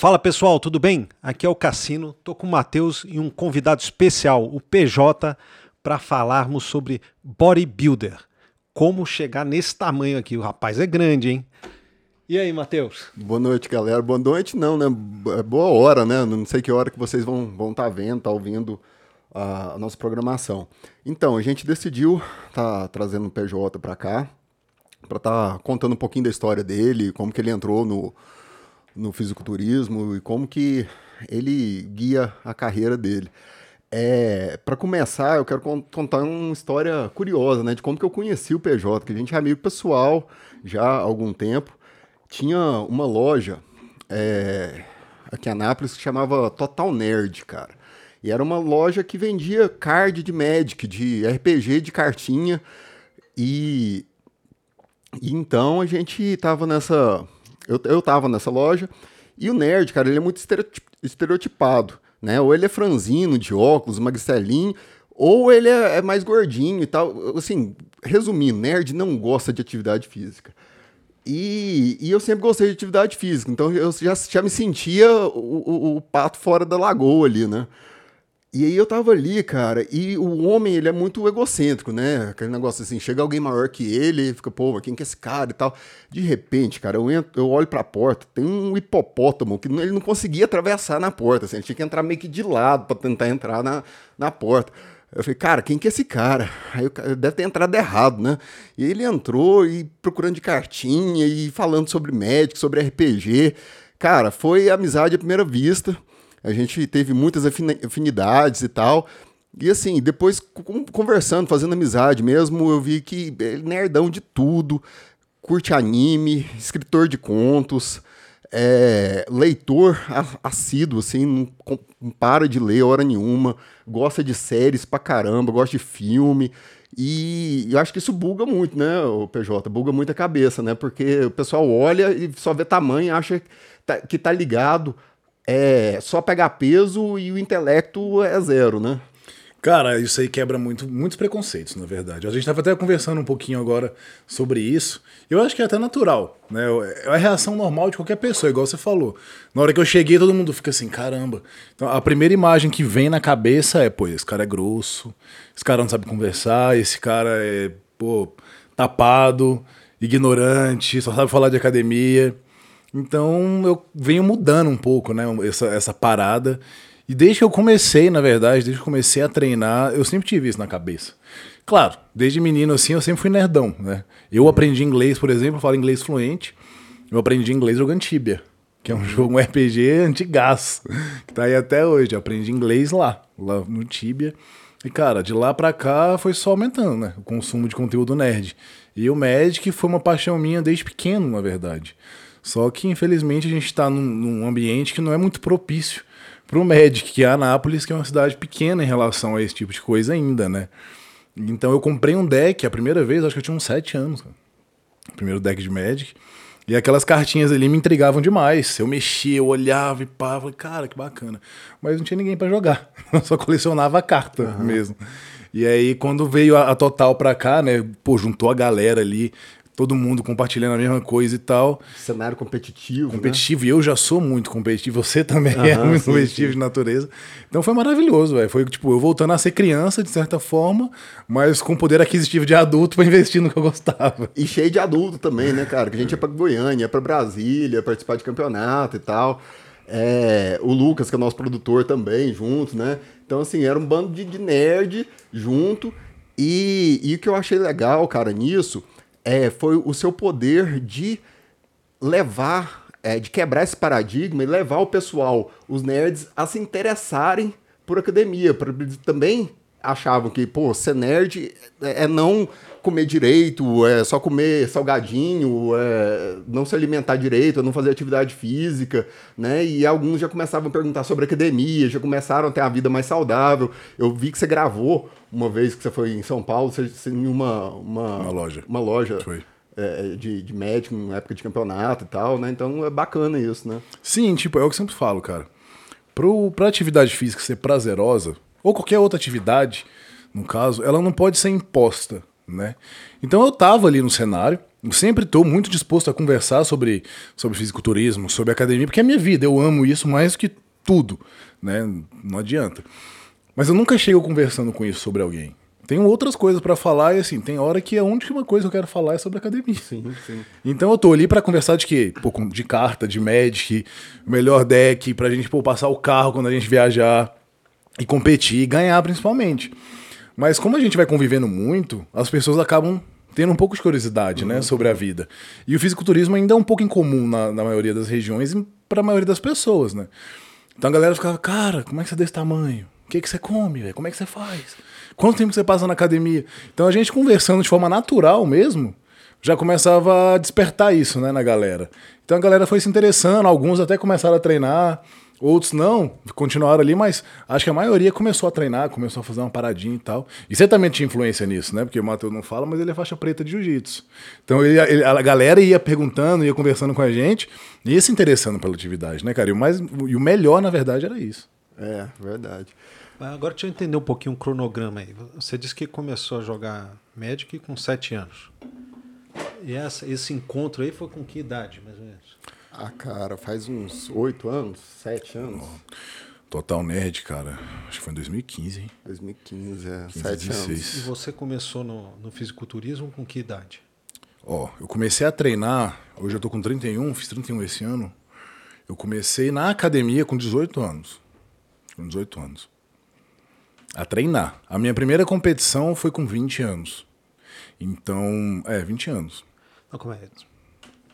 Fala pessoal, tudo bem? Aqui é o Cassino, tô com o Matheus e um convidado especial, o PJ, para falarmos sobre bodybuilder. Como chegar nesse tamanho aqui. O rapaz é grande, hein? E aí, Matheus? Boa noite, galera. Boa noite, não, né? É boa hora, né? Não sei que hora que vocês vão estar vão tá vendo, tá ouvindo a, a, nossa programação. Então, a gente decidiu tá trazendo o PJ para cá, para estar tá contando um pouquinho da história dele, como que ele entrou no, no fisiculturismo e como que ele guia a carreira dele. É, para começar, eu quero contar uma história curiosa, né, de como que eu conheci o PJ, que a gente é amigo pessoal já há algum tempo. Tinha uma loja é, aqui em Anápolis que chamava Total Nerd, cara. E era uma loja que vendia card de Magic, de RPG, de cartinha. E, e então a gente tava nessa eu, eu tava nessa loja e o nerd, cara, ele é muito estereotipado, né? Ou ele é franzino, de óculos, magricelinho, ou ele é, é mais gordinho e tal. Assim, resumindo, nerd não gosta de atividade física. E, e, eu sempre gostei de atividade física, então eu já, já me sentia o, o, o, pato fora da lagoa ali, né? E aí eu tava ali, cara, e o homem, ele é muito egocêntrico, né? Aquele negócio assim, chega alguém maior que ele, fica, pô, quem que é esse cara e tal. De repente, cara, eu, entro, eu olho pra porta, tem um hipopótamo que ele não conseguia atravessar na porta, assim, ele tinha que entrar meio que de lado para tentar entrar na, na porta. Eu falei, cara, quem que é esse cara? Aí deve ter entrado errado, né? E ele entrou e procurando de cartinha e falando sobre médico, sobre RPG. Cara, foi amizade à primeira vista a gente teve muitas afinidades e tal. E assim, depois conversando, fazendo amizade mesmo, eu vi que é nerdão de tudo, curte anime, escritor de contos, é, leitor assíduo, assim, não, para de ler hora nenhuma, gosta de séries pra caramba, gosta de filme. E eu acho que isso buga muito, né, o PJ? Buga muito a cabeça, né? Porque o pessoal olha e só vê tamanho acha que tá, que tá ligado é só pegar peso e o intelecto é zero, né? Cara, isso aí quebra muito, muitos preconceitos, na verdade. A gente estava até conversando um pouquinho agora sobre isso. Eu acho que é até natural, né? É a reação normal de qualquer pessoa, igual você falou. Na hora que eu cheguei, todo mundo fica assim, caramba. Então, a primeira imagem que vem na cabeça é, pô, esse cara é grosso, esse cara não sabe conversar, esse cara é, pô, tapado, ignorante, só sabe falar de academia. Então eu venho mudando um pouco, né, essa, essa parada. E desde que eu comecei, na verdade, desde que eu comecei a treinar, eu sempre tive isso na cabeça. Claro, desde menino assim, eu sempre fui nerdão, né? Eu aprendi inglês, por exemplo, eu falo inglês fluente. Eu aprendi inglês jogando Tibia, que é um jogo, um RPG antigaço, que tá aí até hoje. Eu aprendi inglês lá, lá no Tibia. E, cara, de lá pra cá foi só aumentando, né? O consumo de conteúdo nerd. E o Magic foi uma paixão minha desde pequeno, na verdade. Só que, infelizmente, a gente está num, num, ambiente que não é muito propício para o Magic, que é Anápolis, que é uma cidade pequena em relação a esse tipo de coisa ainda, né? Então eu comprei um deck a primeira vez, acho que eu tinha uns 7 anos. Cara. Primeiro deck de Magic. E aquelas cartinhas ali me intrigavam demais. Eu mexia, eu olhava e pá, falei, cara, que bacana. Mas não tinha ninguém para jogar. Eu só colecionava a carta uhum. mesmo. E aí, quando veio a, a Total pra cá, né? Pô, juntou a galera ali todo mundo compartilhando a mesma coisa e tal. Cenário competitivo. Né? Competitivo, né? e eu já sou muito competitivo, você também é muito sim, competitivo sim. de natureza. Então foi maravilhoso, velho. Foi tipo, eu voltando a ser criança, de certa forma, mas com poder aquisitivo de adulto para investir no que eu gostava. E cheio de adulto também, né, cara? Que a gente ia pra Goiânia, ia pra Brasília, participar de campeonato e tal. É, o Lucas, que é nosso produtor também, junto, né? Então, assim, era um bando de, de nerd junto. E, e o que eu achei legal, cara, nisso é, foi o seu poder de levar, é, de quebrar esse paradigma e levar o pessoal, os nerds, a se interessarem por academia. Pra, também achavam que, pô, ser nerd é, é não comer direito, é só comer salgadinho, é não se alimentar direito, é não fazer atividade física, né? E alguns já começavam a perguntar sobre academia, já começaram a ter a vida mais saudável. Eu vi que você gravou uma vez que você foi em São Paulo, você, você em uma, uma, uma loja. Uma loja. É, de, de médico, na época de campeonato e tal, né? Então é bacana isso, né? Sim, tipo, é o que eu sempre falo, cara. Pro, pra atividade física ser prazerosa, ou qualquer outra atividade, no caso, ela não pode ser imposta, né? Então eu tava ali no cenário, Eu sempre estou muito disposto a conversar sobre, sobre fisiculturismo, sobre academia, porque é minha vida, eu amo isso mais do que tudo, né? Não adianta. Mas eu nunca chego conversando com isso sobre alguém. Tenho outras coisas para falar e assim, tem hora que a única coisa que eu quero falar é sobre academia. Sim, sim. Então eu tô ali para conversar de quê? Pô, de carta, de Magic, melhor deck, pra gente pô, passar o carro quando a gente viajar e competir e ganhar principalmente. Mas como a gente vai convivendo muito, as pessoas acabam tendo um pouco de curiosidade, né, sobre a vida. E o fisiculturismo ainda é um pouco incomum na, na maioria das regiões e para a maioria das pessoas, né? Então a galera ficava, cara, como é que você é desse tamanho? O que, que você come, véio? Como é que você faz? Quanto tempo você passa na academia? Então a gente conversando de forma natural mesmo, já começava a despertar isso, né, na galera. Então a galera foi se interessando, alguns até começaram a treinar. Outros não, continuaram ali, mas acho que a maioria começou a treinar, começou a fazer uma paradinha e tal. E você também tinha influência nisso, né? Porque o Matheus não fala, mas ele é faixa preta de jiu-jitsu. Então ele, ele, a galera ia perguntando, ia conversando com a gente, ia se interessando pela atividade, né, cara? E o, mais, e o melhor, na verdade, era isso. É, verdade. Agora deixa eu entender um pouquinho o cronograma aí. Você disse que começou a jogar Magic com 7 anos. E essa, esse encontro aí foi com que idade, mais ou menos? Ah, cara, faz uns oito anos, sete anos. Total Nerd, cara. Acho que foi em 2015, hein? 2015, é. 15, sete 16. anos. E você começou no, no fisiculturismo com que idade? Ó, eu comecei a treinar, hoje eu tô com 31, fiz 31 esse ano. Eu comecei na academia com 18 anos. Com 18 anos. A treinar. A minha primeira competição foi com 20 anos. Então, é, 20 anos. Não, como é?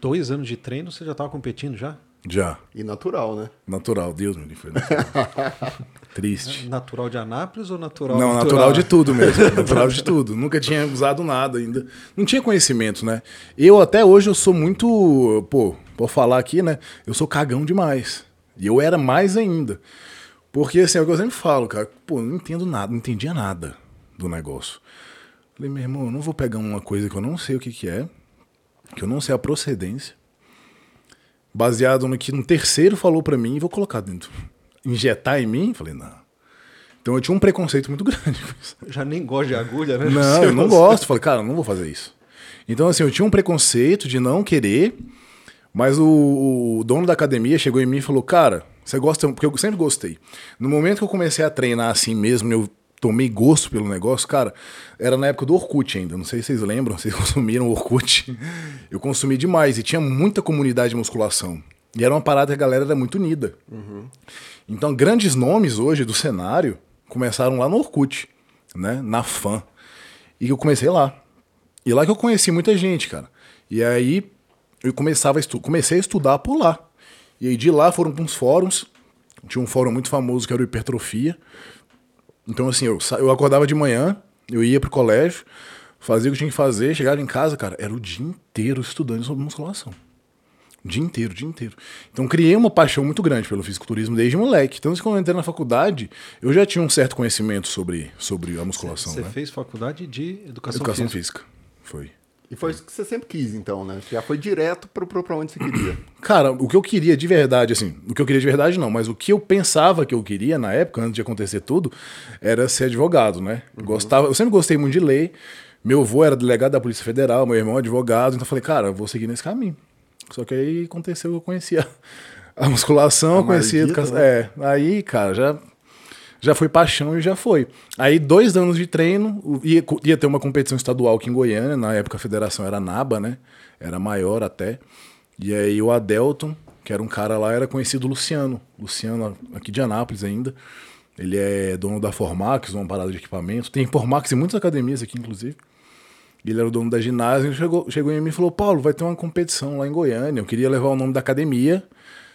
Dois anos de treino, você já estava competindo já? Já. E natural, né? Natural, Deus me livre. foi natural. Triste. Natural de Anápolis ou natural? Não, natural de tudo mesmo. Natural de tudo. Nunca tinha usado nada ainda. Não tinha conhecimento, né? Eu até hoje eu sou muito, pô, vou falar aqui, né? Eu sou cagão demais. E eu era mais ainda. Porque assim, é o que eu sempre falo, cara, pô, não entendo nada, não entendia nada do negócio. Falei, meu irmão, eu não vou pegar uma coisa que eu não sei o que, que é, que eu não sei a procedência, baseado no que um terceiro falou pra mim e vou colocar dentro. Injetar em mim? Falei, não. Então eu tinha um preconceito muito grande com isso. Já nem gosto de agulha, né? Não, eu não gosto. Falei, cara, não vou fazer isso. Então, assim, eu tinha um preconceito de não querer, mas o, o dono da academia chegou em mim e falou, cara, você gosta, porque eu sempre gostei. No momento que eu comecei a treinar assim mesmo, eu tomei gosto pelo negócio, cara, era na época do Orkut ainda. Não sei se vocês lembram, vocês consumiram Orkut. Eu consumi demais e tinha muita comunidade de musculação. E era uma parada que a galera era muito unida. Então, grandes nomes hoje do cenário começaram lá no Orkut, né? Na fã. E eu comecei lá. E lá que eu conheci muita gente, cara. E aí eu começava a comecei a estudar por lá. E aí de lá foram para uns fóruns. Tinha um fórum muito famoso que era o Hipertrofia. Então, assim, eu, eu acordava de manhã, eu ia pro colégio, fazia o que tinha que fazer, chegava em casa, cara, era o dia inteiro estudando sobre musculação. O dia inteiro, o dia inteiro. Então, criei uma paixão muito grande pelo fisiculturismo desde moleque. Então, quando eu entrei na faculdade, eu já tinha um certo conhecimento sobre, sobre a musculação. Você né? fez faculdade de educação, Educação física. física. Foi. E foi isso que você sempre quis, então, né? Já foi direto pro, pro, pra onde você queria. Cara, o que eu queria de verdade, assim, o que eu queria de verdade não, mas o que eu pensava que eu queria na época, antes de acontecer tudo, era ser advogado, né? Gostava, eu sempre gostei muito de lei. Meu avô era delegado da Polícia Federal, meu irmão é advogado, então eu falei, cara, eu vou seguir nesse caminho. Só que aí aconteceu que eu conhecia a musculação, A eu conhecia a educação. né? É, aí, cara, já já foi paixão e já foi. Aí, dois anos de treino, ia, ia ter uma competição estadual aqui em Goiânia, na época a federação era NABA, né? Era maior até. E aí o Adelton, que era um cara lá, era conhecido Luciano. Luciano, aqui de Anápolis ainda. Ele é dono da Formax, uma parada de equipamento. Tem Formax em muitas academias aqui, inclusive. Ele era o dono da ginásio. Ele chegou, chegou em mim e falou: Paulo, vai ter uma competição lá em Goiânia. Eu queria levar o nome da academia.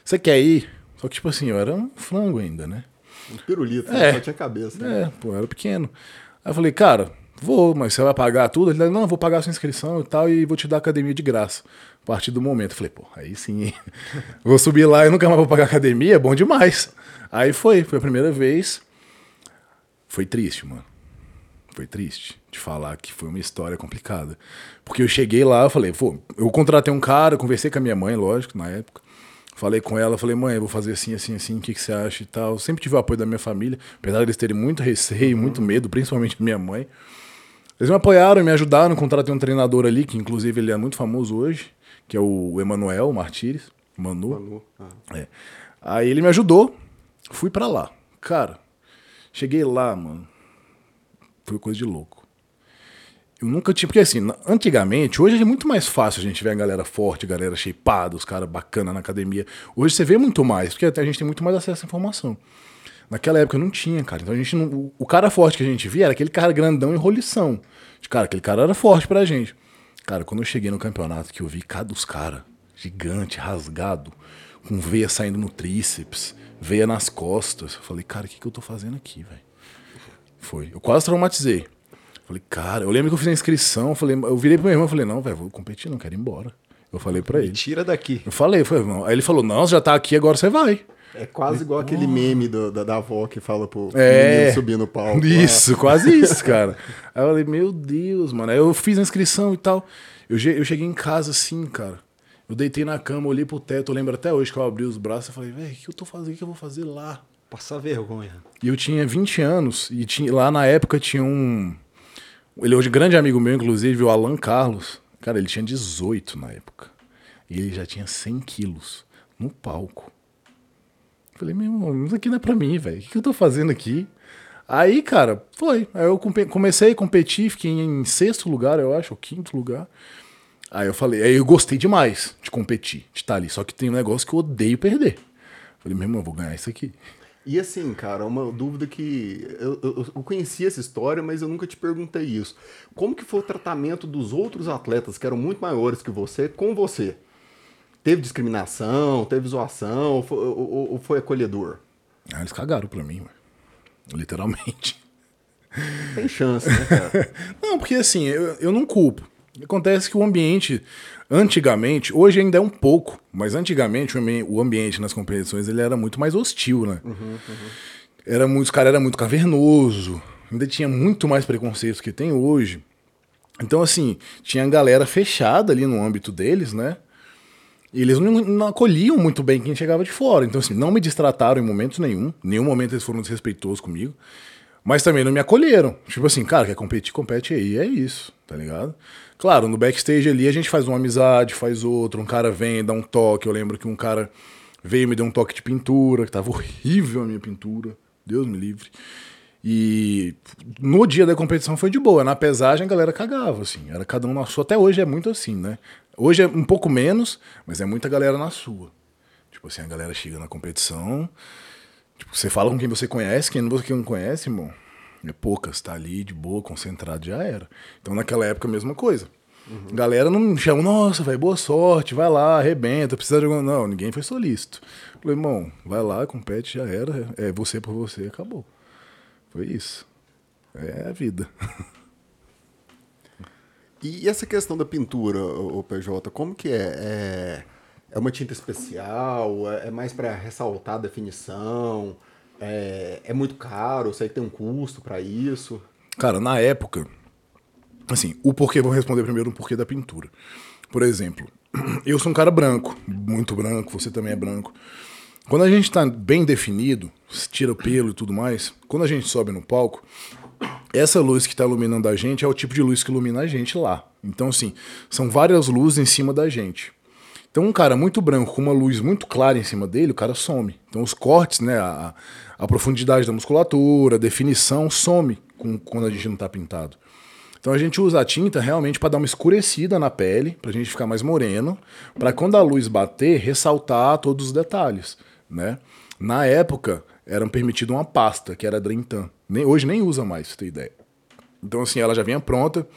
Você quer ir? Só que, tipo assim, eu era um frango ainda, né? Um pirulito, É. né? só tinha cabeça. né? É, pô, era pequeno. Aí eu falei, cara, vou, mas você vai pagar tudo? Ele falou, não, eu vou pagar a sua inscrição e tal, e vou te dar academia de graça. A partir do momento. Eu falei, pô, aí sim, vou subir lá e nunca mais vou pagar academia, é bom demais. Aí foi, foi a primeira vez. Foi triste, mano. Foi triste de falar que foi uma história complicada. Porque eu cheguei lá, eu falei, pô, eu contratei um cara, conversei com a minha mãe, lógico, na época. Falei com ela, falei, mãe, eu vou fazer assim, assim, assim, o que, que você acha e tal. Sempre tive o apoio da minha família, apesar deles terem muito receio, muito medo, principalmente minha mãe. Eles me apoiaram, me ajudaram, contratei um treinador ali, que inclusive ele é muito famoso hoje, que é o Emanuel Martires. Manu. Manu. Ah. É. Aí ele me ajudou, fui pra lá. Cara, cheguei lá, mano. Foi coisa de louco. Eu nunca tinha. Porque assim, antigamente, hoje é muito mais fácil a gente ver a galera forte, a galera shapeada, os caras bacana na academia. Hoje você vê muito mais, porque até a gente tem muito mais acesso à informação. Naquela época não tinha, cara. Então a gente não. o- cara forte que a gente via era aquele cara grandão e rolição. Cara, aquele cara era forte pra gente. Cara, quando eu cheguei no campeonato que eu vi cada dos caras, gigante, rasgado, com veia saindo no tríceps, veia nas costas. Eu falei, cara, o que, que eu tô fazendo aqui, velho? Foi. Eu quase traumatizei. Falei, cara, eu lembro que eu fiz a inscrição, eu falei, eu virei pro meu irmão e falei, não, velho, vou competir, não quero ir embora. Eu falei pra ele. Tira daqui. Eu falei, falei, não. Aí ele falou, não, você já tá aqui, agora você vai. É quase igual aquele meme do- da, da avó que fala pro É. subir no palco. lá. Isso, quase isso, cara. Aí eu falei, meu Deus, mano. Aí eu fiz a inscrição e tal. Eu, eu cheguei em casa assim, cara. Eu deitei na cama, olhei pro teto. Eu lembro até hoje que eu abri os braços e falei, velho, o que eu tô fazendo? O que eu vou fazer lá? Passar vergonha. E eu tinha 20 anos. E tinha, lá na época tinha um. Ele hoje, grande amigo meu, inclusive, o Alan Carlos. Cara, ele tinha 18 na época. E ele já tinha 100 quilos no palco. Falei, meu irmão, isso aqui não é pra mim, velho. O que eu tô fazendo aqui? Aí, cara, foi. Aí eu comecei a competir, fiquei em sexto lugar, eu acho, ou quinto lugar. Aí eu falei, aí eu gostei demais de competir, de estar ali. Só que tem um negócio que eu odeio perder. Falei, meu irmão, eu vou ganhar isso aqui. E assim, cara, uma dúvida que. Eu, eu, eu conheci essa história, mas eu nunca te perguntei isso. Como que foi o tratamento dos outros atletas que eram muito maiores que você com você? Teve discriminação, teve zoação, ou foi, ou- ou foi acolhedor? Aí eles cagaram pra mim, velho. Literalmente. Tem chance, né, cara? Não, porque assim, eu, eu não culpo. Acontece que o ambiente, antigamente, hoje ainda é um pouco, mas antigamente o ambi- o ambiente nas competições ele era muito mais hostil, né? Era muito, os caras era muito cavernoso, ainda tinha muito mais preconceitos que tem hoje. Então, assim, tinha a galera fechada ali no âmbito deles, né? E eles não, não acolhiam muito bem quem chegava de fora. Então, assim, não me distrataram em momento nenhum. Em nenhum momento eles foram desrespeitosos comigo. Mas também não me acolheram. Tipo assim, cara, quer competir, compete aí. É isso, tá ligado? Claro, no backstage ali a gente faz uma amizade, faz outra. Um cara vem, dá um toque. Eu lembro que um cara veio me deu um toque de pintura, que tava horrível a minha pintura. Deus me livre. E no dia da competição foi de boa. Na pesagem a galera cagava, assim. Era cada um na sua. Até hoje é muito assim, né? Hoje é um pouco menos, mas é muita galera na sua. Tipo assim, a galera chega na competição. Tipo, você fala com quem você conhece, quem você não conhece, irmão. É poucas, tá ali de boa, concentrado, já era. Então naquela época a mesma coisa. Galera não me chama, nossa, vai, boa sorte, vai lá, arrebenta, precisa de alguma. Não, ninguém foi solícito. Falei, irmão, vai lá, compete, já era. É você por você, acabou. Foi isso. É a vida. E essa questão da pintura, o PJ, como que é? É, é uma tinta especial? É é mais para ressaltar a definição? É, é muito caro? Que tem um custo para isso. Cara, na época, assim, o porquê, vou responder primeiro o porquê da pintura. Por exemplo, eu sou um cara branco, muito branco, você também é branco. Quando a gente tá bem definido, tira o pelo e tudo mais, quando a gente sobe no palco, essa luz que está iluminando a gente é o tipo de luz que ilumina a gente lá. Então, assim, são várias luzes em cima da gente. Então, um cara muito branco com uma luz muito clara em cima dele, o cara some. Então, os cortes, né, a, a profundidade da musculatura, a definição some com, quando a gente não está pintado. Então, a gente usa a tinta realmente para dar uma escurecida na pele, para a gente ficar mais moreno, para quando a luz bater, ressaltar todos os detalhes, né? Na época, era permitido uma pasta, que era Drentan. Nem, hoje nem usa mais, você ter ideia. Então, assim, ela já vinha pronta,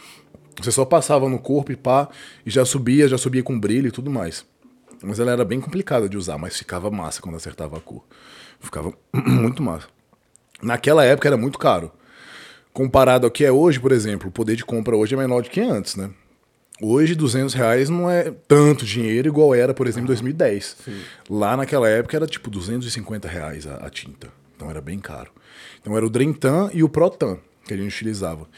você só passava no corpo e pá, e já subia, já subia com brilho e tudo mais. Mas ela era bem complicada de usar, mas ficava massa quando acertava a cor. Ficava muito massa. Naquela época era muito caro. Comparado ao que é hoje, por exemplo, o poder de compra hoje é menor do que antes, né? Hoje, 200 reais não é tanto dinheiro igual era, por exemplo, em 2010. Lá naquela época era tipo 250 reais a, a tinta. Então era bem caro. Então era o Drentan e o Protan que a gente utilizava.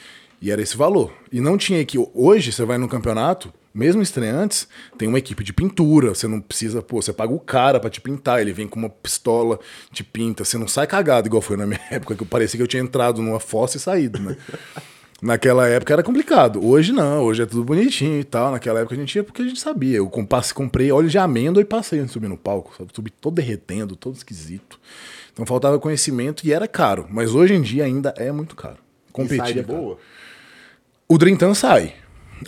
E era esse valor. E não tinha que. Hoje, você vai no campeonato, mesmo estreantes, tem uma equipe de pintura. Você não precisa, pô, você paga o cara pra te pintar. Ele vem com uma pistola, te pinta. Você não sai cagado, igual foi na minha época, que eu parecia que eu tinha entrado numa fossa e saído, né? Naquela época era complicado. Hoje não, hoje é tudo bonitinho e tal. Naquela época a gente ia porque a gente sabia. Eu comprei óleo de amêndoa e passei antes de subir no palco. Sabe? Subi todo derretendo, todo esquisito. Então faltava conhecimento e era caro. Mas hoje em dia ainda é muito caro. Competir e sai de é boa? O Drintan sai.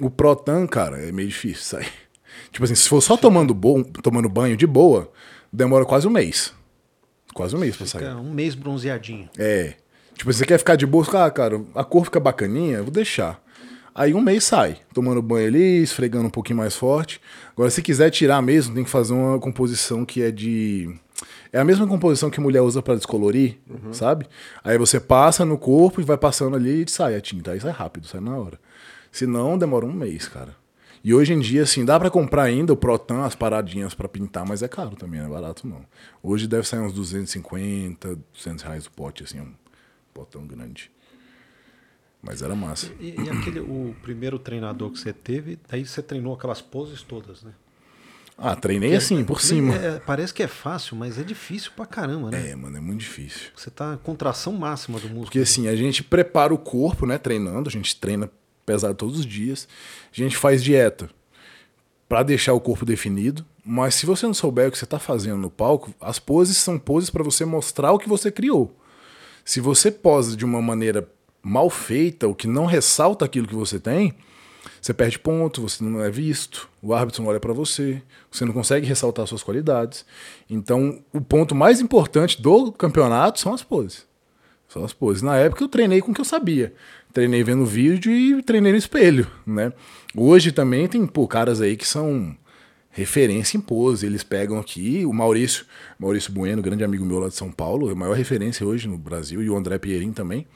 O Protan, cara, é meio difícil sair. Tipo assim, se for só tomando, tomando banho de boa, demora quase um mês. Quase um mês pra sair. um mês bronzeadinho. É. Tipo, você quer ficar de boa, ah, cara, a cor fica bacaninha, vou deixar. Aí um mês sai, tomando banho ali, esfregando um pouquinho mais forte. Agora, se quiser tirar mesmo, tem que fazer uma composição que é de. É a mesma composição que mulher usa para descolorir, uhum. sabe? Aí você passa no corpo e vai passando ali e sai a tinta. Aí sai rápido, sai na hora. Se não, demora um mês, cara. E hoje em dia, assim, dá para comprar ainda o Protan, as paradinhas para pintar, mas é caro também, não é barato não. Hoje deve sair uns 250, 200 reais o pote, assim, um potão grande. Mas era massa. E, e, aquele, o primeiro treinador que você teve, daí você treinou aquelas poses todas, né? Ah, treinei assim, por cima. É, parece que é fácil, mas é difícil pra caramba, né? É, mano, é muito difícil. Você tá contração máxima do músculo. Porque assim, a gente prepara o corpo, né, treinando, a gente treina pesado todos os dias. A gente faz dieta para deixar o corpo definido, mas se você não souber o que você está fazendo no palco, as poses são poses para você mostrar o que você criou. Se você posa de uma maneira mal feita, o que não ressalta aquilo que você tem, você perde ponto, você não é visto, o árbitro não olha para você, você não consegue ressaltar suas qualidades. Então, o ponto mais importante do campeonato são as poses. São as poses. Na época eu treinei com o que eu sabia. Treinei vendo vídeo e treinei no espelho, né? Hoje também tem pô, caras aí que são referência em pose. Eles pegam aqui o Maurício, Maurício Bueno, grande amigo meu lá de São Paulo, é a maior referência hoje no Brasil, e o André Pierin também.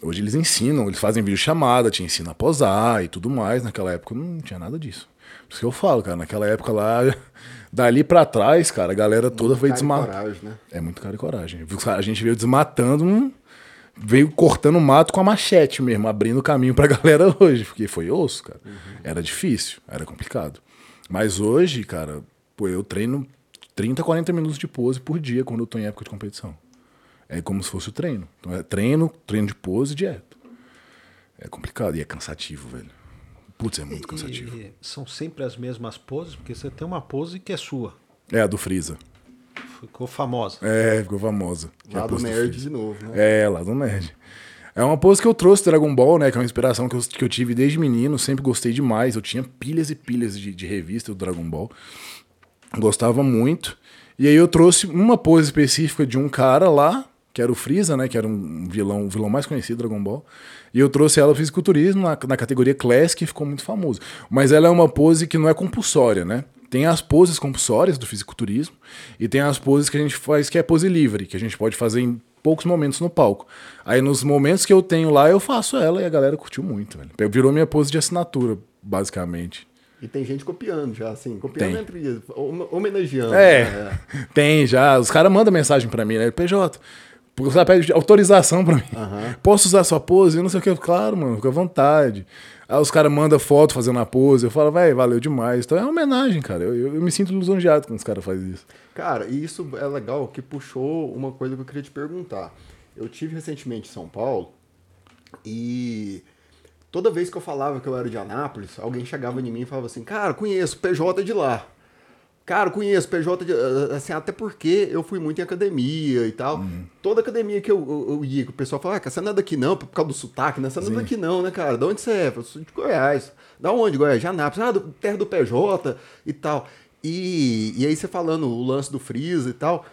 Hoje eles ensinam, eles fazem vídeo chamada, te ensinam a posar e tudo mais. Naquela época não tinha nada disso. Por isso que eu falo, cara, naquela época lá, dali para trás, cara, a galera toda muito foi desmatando. Né? É muito cara e coragem. A gente veio desmatando, veio cortando mato com a machete mesmo, abrindo caminho pra galera hoje, porque foi osso, cara. Uhum. Era difícil, era complicado. Mas hoje, cara, pô, eu treino 30, 40 minutos de pose por dia quando eu tô em época de competição. É como se fosse o treino. Então é treino, treino de pose e dieta. É complicado e é cansativo, velho. Putz, é muito cansativo. E são sempre as mesmas poses, porque você tem uma pose que é sua. É a do Freeza. Ficou famosa. É, ficou famosa. Lá é do Nerd de novo, né? É, lá do Nerd. É uma pose que eu trouxe do Dragon Ball, né? Que é uma inspiração que eu, que eu tive desde menino, sempre gostei demais. Eu tinha pilhas e pilhas de, de revista do Dragon Ball. Gostava muito. E aí eu trouxe uma pose específica de um cara lá, que era o Freeza, né? Que era um vilão, o vilão mais conhecido do Dragon Ball. E eu trouxe ela ao fisiculturismo na, na categoria Classic, que ficou muito famoso. Mas ela é uma pose que não é compulsória, né? Tem as poses compulsórias do fisiculturismo e tem as poses que a gente faz que é pose livre, que a gente pode fazer em poucos momentos no palco. Aí nos momentos que eu tenho lá, eu faço ela e a galera curtiu muito, velho. Virou minha pose de assinatura, basicamente. E tem gente copiando já, assim, copiando tem. entre homenageando. É, né? tem já. Os caras mandam mensagem para mim, né? PJ, você pede autorização para mim. Uhum. Posso usar sua pose? Eu não sei o que. Claro, mano, fica à vontade. Aí os caras mandam foto fazendo a pose. Eu falo, vai, valeu demais. Então é uma homenagem, cara. Eu, eu, eu me sinto lisonjeado quando os caras fazem isso. Cara, e isso é legal que puxou uma coisa que eu queria te perguntar. Eu tive recentemente em São Paulo e toda vez que eu falava que eu era de Anápolis, alguém chegava em mim e falava assim: Cara, conheço, PJ de lá. Cara, conheço PJ, de, assim, até porque eu fui muito em academia e tal. Uhum. Toda academia que eu, eu, eu ia, o pessoal falava, ah, você não é daqui não, por causa do sotaque, né? Você não é daqui não, né, cara? De onde você é? Eu sou de Goiás. Da onde, Goiás? De Anápolis. Ah, do, terra do PJ e tal. E, e aí você falando o lance do Freeza e tal,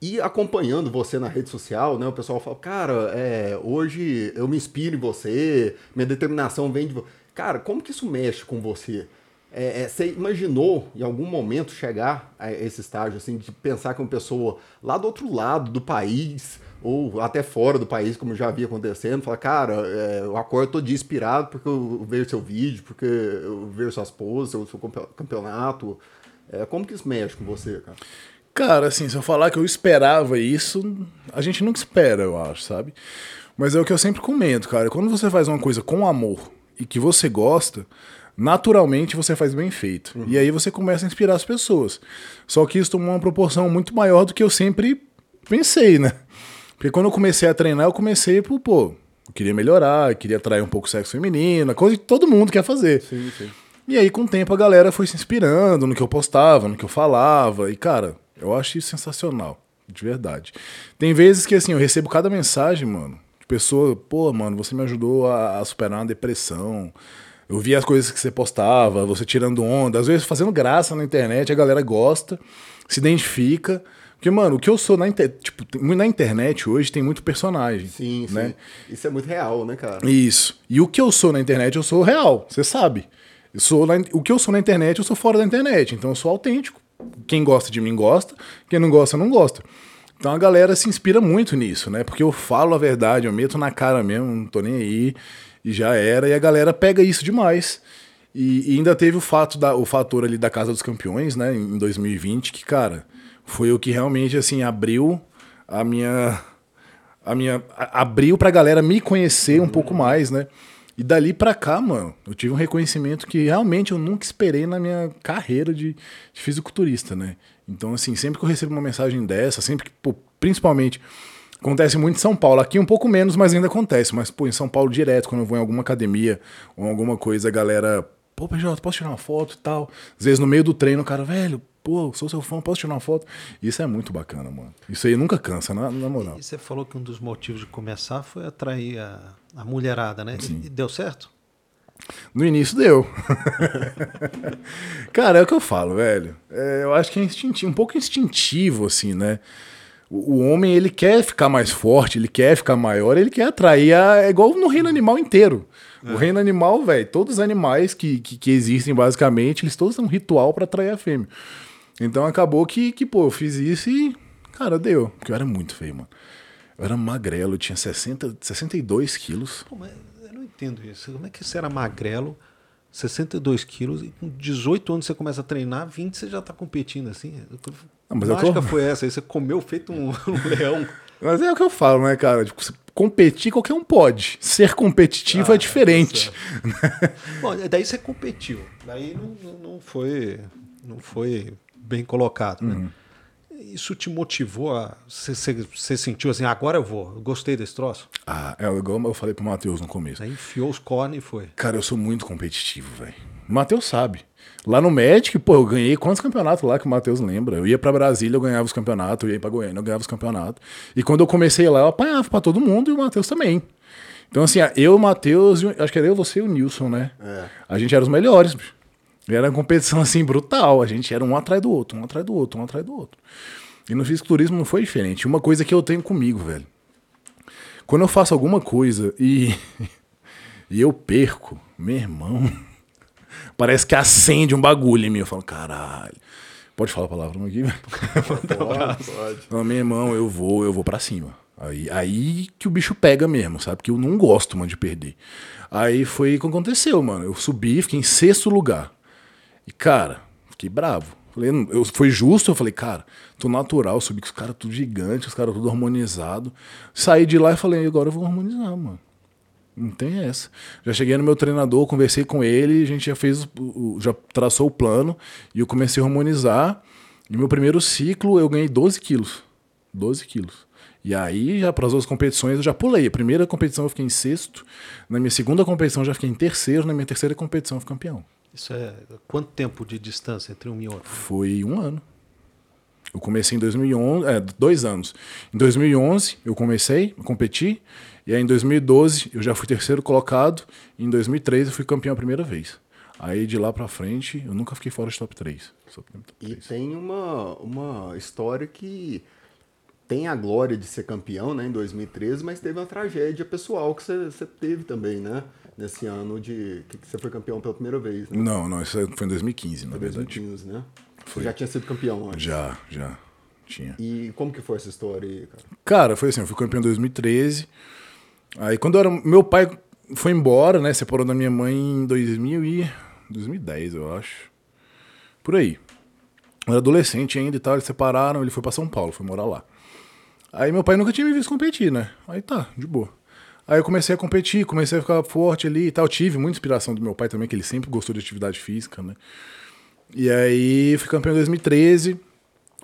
e acompanhando você na rede social, né? O pessoal fala, cara, é, hoje eu me inspiro em você, minha determinação vem de você. Cara, como que isso mexe com você? É, é, você imaginou em algum momento chegar a esse estágio, assim, de pensar que uma pessoa lá do outro lado do país ou até fora do país, como já havia acontecendo, fala, cara, é, eu acordo todo dia inspirado porque eu vejo seu vídeo, porque eu vejo suas poses, seu, seu campeonato. É, como que isso mexe com você, cara? Cara, assim, se eu falar que eu esperava isso, a gente nunca espera, eu acho, sabe? Mas é o que eu sempre comento, cara. Quando você faz uma coisa com amor e que você gosta, naturalmente você faz bem feito. Uhum. E aí você começa a inspirar as pessoas. Só que isso tomou uma proporção muito maior do que eu sempre pensei, né? Porque quando eu comecei a treinar, eu comecei por, pô, Eu queria melhorar, eu queria atrair um pouco o sexo feminino, coisa que todo mundo quer fazer. Sim, sim. E aí, com o tempo, a galera foi se inspirando no que eu postava, no que eu falava. E, cara, eu acho isso sensacional. De verdade. Tem vezes que, assim, eu recebo cada mensagem, mano, de pessoa, pô, mano, você me ajudou a, a superar uma depressão. Eu vi as coisas que você postava, você tirando onda, às vezes fazendo graça na internet, a galera gosta, se identifica. Porque, mano, o que eu sou na internet, tipo, na internet hoje tem muito personagem. Sim, né? sim. Isso é muito real, né, cara? Isso. E o que eu sou na internet, eu sou real, você sabe. Eu sou na, o que eu sou na internet, eu sou fora da internet. Então eu sou autêntico. Quem gosta de mim gosta, quem não gosta, não gosta. Então a galera se inspira muito nisso, né? Porque eu falo a verdade, eu meto na cara mesmo, não tô nem aí, e já era. E a galera pega isso demais. E, e ainda teve o fato da, o fator ali da Casa dos Campeões, né, em 2020, que, cara, foi o que realmente, assim, abriu a minha. A minha. a- abriu pra galera me conhecer um pouco mais, né? E dali pra cá, mano, eu tive um reconhecimento que realmente eu nunca esperei na minha carreira de, de fisiculturista, né? Então, assim, sempre que eu recebo uma mensagem dessa, sempre que, pô, principalmente, acontece muito em São Paulo. Aqui um pouco menos, mas ainda acontece. Mas, pô, em São Paulo direto, quando eu vou em alguma academia ou alguma coisa, a galera, pô, PJ, posso tirar uma foto e tal? Às vezes no meio do treino, o cara, velho, pô, sou seu fã, posso tirar uma foto? Isso é muito bacana, mano. Isso aí nunca cansa, na, na moral. E você falou que um dos motivos de começar foi atrair a, a mulherada, né? E deu certo? No início deu. Cara, é o que eu falo, velho. É, eu acho que é instintivo, um pouco instintivo, assim, né? O, homem, ele quer ficar mais forte, ele quer ficar maior, ele quer atrair. A, é igual no reino animal inteiro. O reino animal, velho, todos os animais que, que, que existem, basicamente, eles todos são um ritual pra atrair a fêmea. Então acabou que, que, pô, eu fiz isso e, cara, deu. Porque eu era muito feio, mano. Eu era magrelo, eu tinha 60, 62 quilos. Pô, mas eu não entendo isso. Como é que você era magrelo, 62 quilos, e com 18 anos você começa a treinar, 20 você já tá competindo assim? Ah, mas que eu foi essa? Aí você comeu feito um, um leão. Mas é o que eu falo, né, cara? Tipo, competir qualquer um pode. Ser competitivo Ah, é diferente. Bom, daí você competiu. Daí não, não- não foi, não foi bem colocado, né? Isso te motivou a. Você, sentiu assim, agora eu vou, eu gostei desse troço? Ah, é igual eu falei pro Matheus no começo. Aí enfiou os cornes e foi. Cara, eu sou muito competitivo, velho. O Matheus sabe. Lá no Magic, pô, eu ganhei quantos campeonatos lá que o Matheus lembra? Eu ia pra Brasília, eu ganhava os campeonatos, eu ia pra Goiânia, eu ganhava os campeonatos. E quando eu comecei lá, eu apanhava pra todo mundo e o Matheus também. Então, assim, eu, o Matheus, acho que era eu, você e o Nilson, né? É. A gente era os melhores, bicho. Era uma competição, assim, brutal. A gente era um atrás do outro, um atrás do outro, um atrás do outro. E no fisiculturismo não foi diferente. Uma coisa que eu tenho comigo, velho. Quando eu faço alguma coisa e, e eu perco, meu irmão, parece que acende um bagulho em mim. Eu falo, caralho. Pode falar a palavra aqui? Pode, pode. Não, meu irmão, eu vou, eu vou pra cima. Aí, aí que o bicho pega mesmo, sabe? Porque eu não gosto, mano, de perder. Aí foi o que aconteceu, mano. Eu subi, fiquei em sexto lugar. E, cara, fiquei bravo. Falei, não- eu, foi justo, eu falei, cara, tô natural, subi com os caras tudo gigante, os caras tudo harmonizado. Saí de lá e falei, agora eu vou harmonizar, mano. Não tem essa. Já cheguei no meu treinador, conversei com ele, a gente já fez, já traçou o plano e eu comecei a harmonizar. E meu primeiro ciclo eu ganhei 12 quilos. 12 quilos. E aí, já para as outras competições, eu já pulei. A primeira competição eu fiquei em sexto, na minha segunda competição eu já fiquei em terceiro, na minha terceira competição eu fui campeão. Isso é. Quanto tempo de distância entre um e outro? Foi um ano. Eu comecei em 2011, é, dois anos. Em 2011 eu comecei a competir, e aí em 2012 eu já fui terceiro colocado, e em 2013 eu fui campeão a primeira vez. Aí de lá pra frente eu nunca fiquei fora de top 3. Só top E 3. tem uma, uma história que tem a glória de ser campeão, né, em 2013, mas teve uma tragédia pessoal que você teve também, né? Nesse ano de que que você foi campeão pela primeira vez, né? Não, não, isso foi em 2015, na Foi verdade. 2015, né? Foi. Você já tinha sido campeão antes. Já, já. Tinha. E como que foi essa história aí, cara? Cara, foi assim, eu fui campeão em 2013. Aí quando eu era. Meu pai foi embora, né? Separou da minha mãe em 2000 e. 2010, eu acho. Por aí. Eu era adolescente ainda e tal, eles separaram, ele foi pra São Paulo, foi morar lá. Aí meu pai nunca tinha me visto competir, né? Aí tá, de boa. Aí eu comecei a competir, comecei a ficar forte ali e tal. Tive muita inspiração do meu pai também, que ele sempre gostou de atividade física, né? E aí fui campeão em 2013.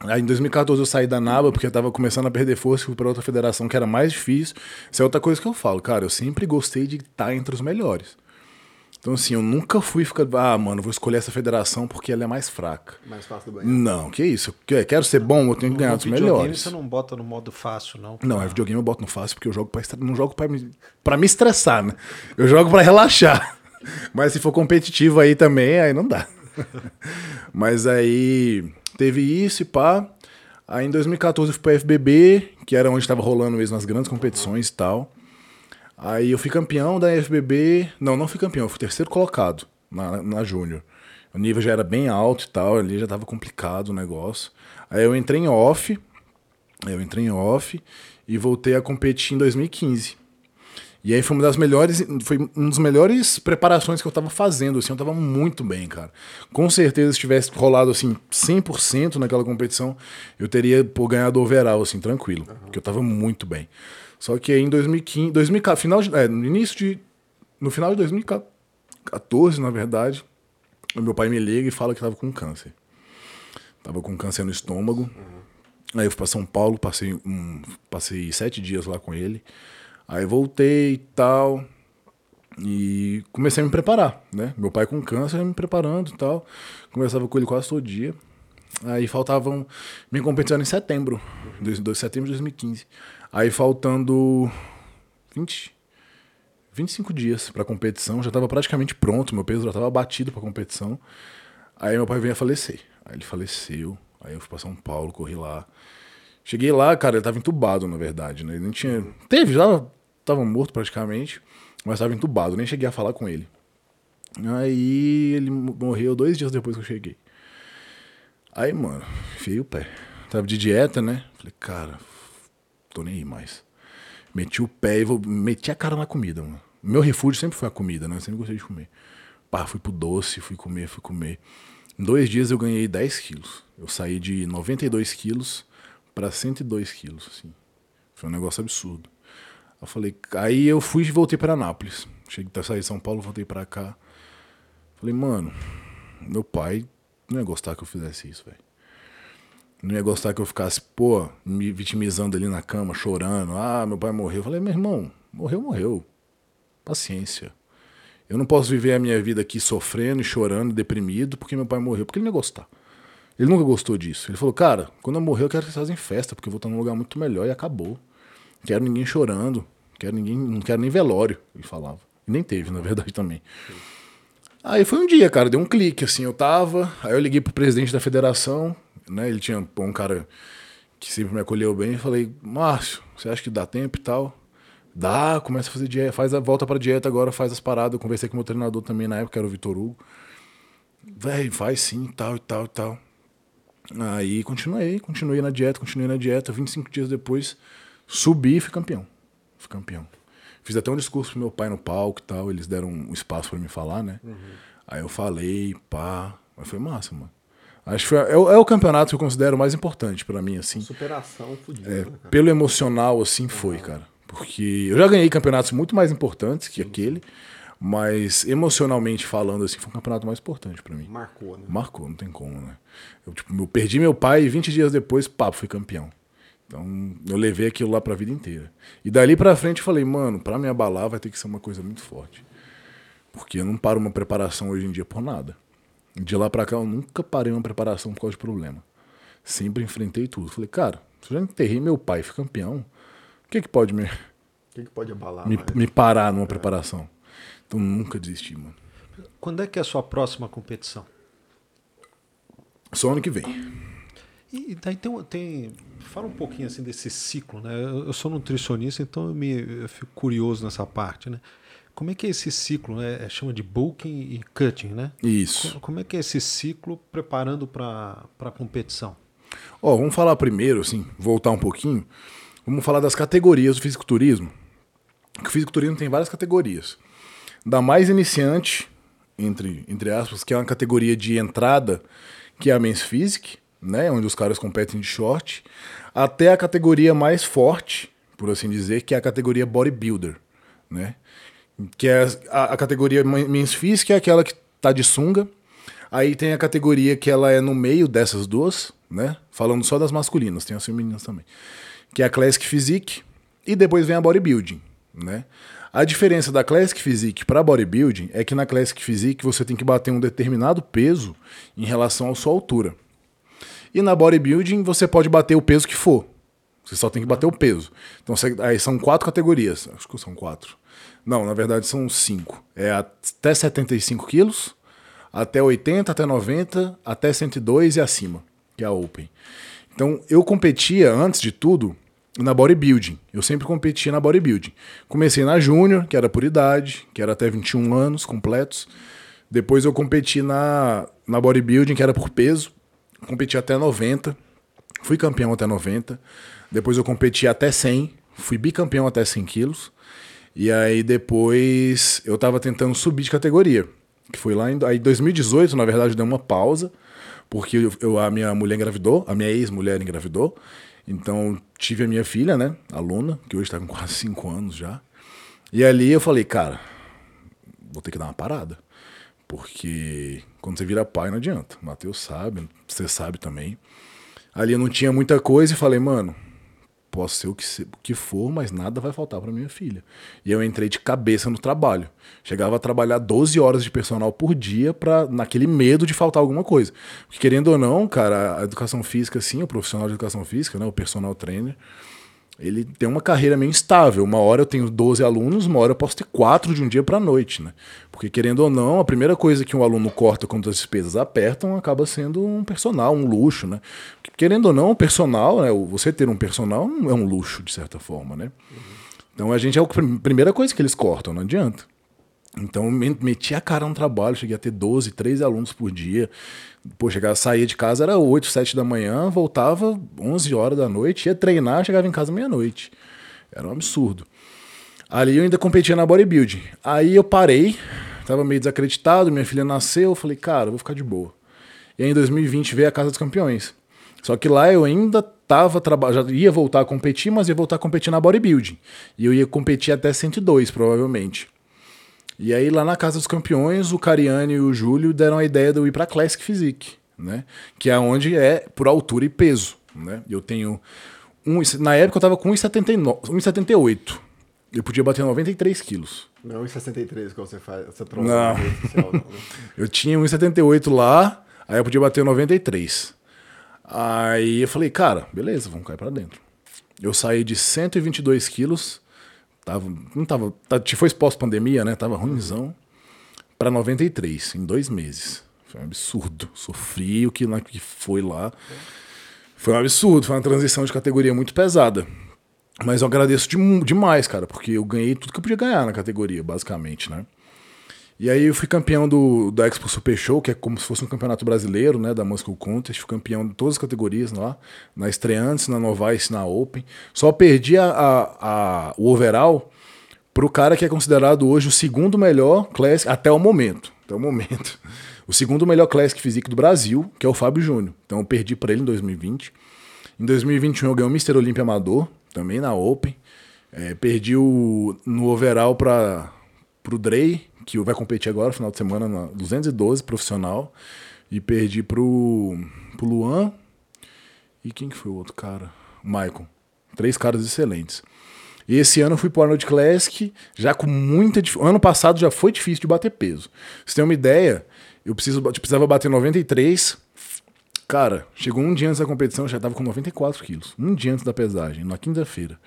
Aí em 2014 eu saí da NABA porque eu tava começando a perder força e fui pra outra federação que era mais difícil. Isso é outra coisa que eu falo, cara. Eu sempre gostei de estar entre os melhores. Então, assim, eu nunca fui ficar. Ah, mano, vou escolher essa federação porque ela é mais fraca. Mais fácil do banho. Não, que isso. Eu quero ser bom, eu tenho que ganhar dos videogame melhores. você não bota no modo fácil, não. Não, é videogame eu boto no fácil porque eu jogo pra não jogo pra me, pra me estressar, né? Eu jogo pra relaxar. Mas se for competitivo aí também, aí não dá. Mas aí teve isso e pá. Aí em 2014 eu fui pra FBB, que era onde estava rolando mesmo as grandes competições e tal. Aí eu fui campeão da FBB. Não, não fui campeão, eu fui terceiro colocado na, na Júnior. O nível já era bem alto e tal, ali já tava complicado o negócio. Aí eu entrei em off, eu entrei em off e voltei a competir em 2015. E aí foi uma das melhores, foi um dos melhores preparações que eu tava fazendo, assim, eu tava muito bem, cara. Com certeza se tivesse rolado assim 100% naquela competição, eu teria pô, ganhado overall assim, tranquilo, porque eu tava muito bem. Só que aí em 2015, 2014, final de, é, no início de no final de 2014, na verdade, meu pai me liga e fala que tava com câncer. Tava com câncer no estômago. Aí eu fui pra São Paulo, passei, um, passei sete dias lá com ele. Aí voltei e tal. E comecei a me preparar, né? Meu pai com câncer, me preparando e tal. Conversava com ele quase todo dia. Aí faltavam. Minha competição em setembro. De, setembro de 2015. Aí faltando 20, 25 dias pra competição. Já tava praticamente pronto. Meu peso já tava batido pra competição. Aí meu pai veio a falecer. Aí ele faleceu. Aí eu fui pra São Paulo, corri lá. Cheguei lá, cara, ele tava entubado, na verdade, né? Ele nem tinha. Teve, já tava morto praticamente, mas tava entubado, nem cheguei a falar com ele. Aí ele morreu dois dias depois que eu cheguei. Aí, mano, enfiei o pé. Tava de dieta, né? Falei, cara, tô nem aí mais. Meti o pé e vou... meti a cara na comida, mano. Meu refúgio sempre foi a comida, né? Eu sempre gostei de comer. Pá, fui pro doce, fui comer, fui comer. Em dois dias eu ganhei 10 quilos. Eu saí de 92 quilos pra 102 quilos, assim. Foi um negócio absurdo. Eu falei, aí eu fui e voltei pra Anápolis. Cheguei a sair de São Paulo, voltei pra cá. Falei, mano, meu pai não ia gostar que eu fizesse isso, velho. Não ia gostar que eu ficasse, pô, me vitimizando ali na cama, chorando. Ah, meu pai morreu. Eu falei, meu irmão, morreu, morreu. Paciência. Eu não posso viver a minha vida aqui sofrendo chorando, deprimido, porque meu pai morreu. Porque ele não ia gostar. Ele nunca gostou disso. Ele falou, cara, quando eu morrer eu quero que vocês fazem festa, porque eu vou estar num lugar muito melhor e acabou. Quero ninguém chorando. Quero ninguém, não quero nem velório, ele falava. E nem teve, na verdade, também. Aí foi um dia, cara, deu um clique, assim, eu tava, aí eu liguei pro presidente da federação, né, ele tinha um cara que sempre me acolheu bem, e falei, Márcio, você acha que dá tempo e tal? Dá, começa a fazer dieta, faz a volta pra dieta agora, faz as paradas, eu conversei com o meu treinador também na época, era o Vitor Hugo. Véi, faz sim, tal e tal e tal. Aí continuei, continuei na dieta, continuei na dieta, 25 dias depois, subi e fui campeão. Fui campeão. Fiz até um discurso pro meu pai no palco e tal, eles deram um espaço pra me falar, né? Aí eu falei, pá, mas foi massa, mano. Acho que foi, é, o- é o campeonato que eu considero mais importante pra mim, assim. Superação fodida. É, né, cara? pelo emocional, assim, foi, cara. Porque eu já ganhei campeonatos muito mais importantes que aquele, mas emocionalmente falando, assim, foi o campeonato mais importante pra mim. Marcou, né? Marcou, não tem como, né? Eu, tipo, eu perdi meu pai e 20 dias depois, papo, fui campeão. Então, eu levei aquilo lá pra vida inteira. E dali pra frente eu falei, mano, pra me abalar vai ter que ser uma coisa muito forte. Porque eu não paro uma preparação hoje em dia por nada. De lá pra cá eu nunca parei uma preparação por causa de problema. Sempre enfrentei tudo. Falei, cara, se eu já enterrei meu pai e fui campeão, o que que pode me, O que, que pode abalar me, mais? me parar numa preparação? Então nunca desisti, mano. Quando é que é a sua próxima competição? Só ano que vem. E daí tem, tem. Fala um pouquinho assim desse ciclo, né? Eu, sou nutricionista, então eu, me, eu fico curioso nessa parte, né? Como é que é esse ciclo? Né? É, chama de bulking e cutting, né? Isso. Co- Como é que é esse ciclo preparando para a competição? Ó, vamos falar primeiro, assim, voltar um pouquinho. Vamos falar das categorias do fisiculturismo. O fisiculturismo tem várias categorias. Da mais iniciante, entre, entre aspas, que é uma categoria de entrada, que é a Men's Physique, né, onde os caras competem de short, até a categoria mais forte, por assim dizer, que é a categoria Bodybuilder, né? Que é a, a categoria Men's Physique, é aquela que tá de sunga, Aí tem a categoria que ela é no meio dessas duas, né? Falando só das masculinas, tem as femininas também. Que é a Classic Physique e depois vem a Bodybuilding, né? A diferença da Classic Physique para Bodybuilding é que na Classic Physique você tem que bater um determinado peso em relação à sua altura. E na Bodybuilding você pode bater o peso que for. Você só tem que bater o peso. Então aí são quatro categorias. Acho que são quatro. Não, na verdade são cinco. É até 75 quilos, até 80, até 90, até 102 e acima, que é a Open. Então eu competia, antes de tudo, na bodybuilding. Eu sempre competia na bodybuilding. Comecei na júnior, que era por idade, que era até 21 anos completos. Depois eu competi na, na bodybuilding, que era por peso. Competi até 90. Fui campeão até 90. Depois eu competi até 100. Fui bicampeão até 100 quilos. E aí depois eu tava tentando subir de categoria. Que foi lá em aí 2018, na verdade, deu uma pausa, porque eu, eu a minha mulher engravidou, a minha ex-mulher engravidou. Então tive a minha filha, né, a Luna, que hoje tá com quase 5 anos já. E ali eu falei, cara, vou ter que dar uma parada. Porque quando você vira pai não adianta. Matheus sabe, você sabe também. Ali eu não tinha muita coisa e falei, mano, posso ser o que, o que for, mas nada vai faltar para minha filha. E eu entrei de cabeça no trabalho. Chegava a trabalhar 12 horas de personal por dia para naquele medo de faltar alguma coisa. Porque querendo ou não, cara, a educação física sim, o profissional de educação física, né, o personal trainer, ele tem uma carreira meio instável. Uma hora eu tenho 12 alunos, uma hora eu posso ter quatro de um dia para noite, né? Porque querendo ou não, a primeira coisa que um aluno corta quando as despesas apertam acaba sendo um personal, um luxo, né? Porque, querendo ou não, o personal, né? Você ter um personal é um luxo de certa forma, né? Então a gente é a primeira coisa que eles cortam, não adianta. Então meti a cara no trabalho, cheguei a ter 12, 13 alunos por dia. Pô, chegava, saía de casa, era 8, 7 da manhã, voltava 11 horas da noite, ia treinar, chegava em casa meia-noite. Era um absurdo. Ali eu ainda competia na bodybuilding. Aí eu parei, tava meio desacreditado, minha filha nasceu, eu falei, cara, vou ficar de boa. E aí em 2020 veio a Casa dos Campeões. Só que lá eu ainda tava já ia voltar a competir, mas ia voltar a competir na bodybuilding. E eu ia competir até 102, provavelmente. E aí lá na Casa dos Campeões, o Cariani e o Júlio deram a ideia de eu ir para Classic Physique, né? Que é onde é por altura e peso, né? Eu tenho um, na época eu tava com 1,78. Eu podia bater 93 quilos. Não 1,63 que você faz, você trouxe não. Né? eu tinha 1,78 lá, aí eu podia bater 93. Aí eu falei, cara, beleza, vamos cair para dentro. Eu saí de 122 quilos Tava, não tava, tá, foi pós-pandemia, né? Tava ruimzão. Para 93, em dois meses. Foi um absurdo. Sofri o que, que foi lá. Foi um absurdo, foi uma transição de categoria muito pesada. Mas eu agradeço de, demais, cara, porque eu ganhei tudo que eu podia ganhar na categoria, basicamente, né? E aí eu fui campeão do, do Expo Super Show, que é como se fosse um campeonato brasileiro, né, da Muscle Contest. Fui campeão de todas as categorias lá, na estreantes, na Novice, na Open. Só perdi a, a, a, o overall pro cara que é considerado hoje o segundo melhor Classic até o momento. Até o momento. O segundo melhor Classic Physique do Brasil, que é o Fábio Júnior. Então eu perdi para ele em 2020. Em 2021 eu ganhei o Mr. Olímpia Amador, também na Open. É, perdi o, no overall para pro Drey, que vai competir agora, final de semana, na 212 profissional. E perdi pro, pro Luan. E quem que foi o outro cara? O Maicon. Três caras excelentes. E esse ano eu fui pro Arnold Classic, já com muita dificuldade. Ano passado já foi difícil de bater peso. Você tem uma ideia? Eu, preciso, eu precisava bater 93. Cara, chegou um dia antes da competição, eu já tava com 94 quilos. Um dia antes da pesagem, na quinta-feira.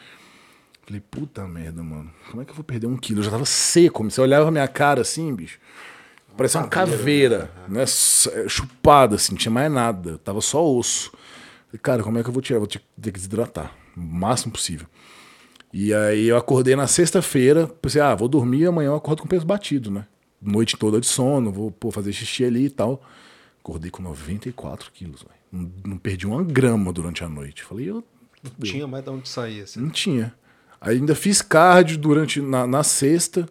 Falei, puta merda, mano. Como é que eu vou perder um quilo? Eu já tava seco. Você olhava a minha cara assim, bicho. Parecia uma caveira, né? É, chupada, assim, não tinha mais nada. Tava só osso. Falei, cara, como é que eu vou tirar? Vou ter que desidratar. O máximo possível. E aí eu acordei na sexta-feira, pensei, ah, vou dormir amanhã eu acordo com peso batido, né? Noite toda de sono, vou pô, fazer xixi ali e tal. Acordei com 94 quilos, não, não, perdi uma grama durante a noite. Falei, eu. Não tinha mais de onde sair, assim. Não tinha. Ainda fiz cardio durante na, na sexta,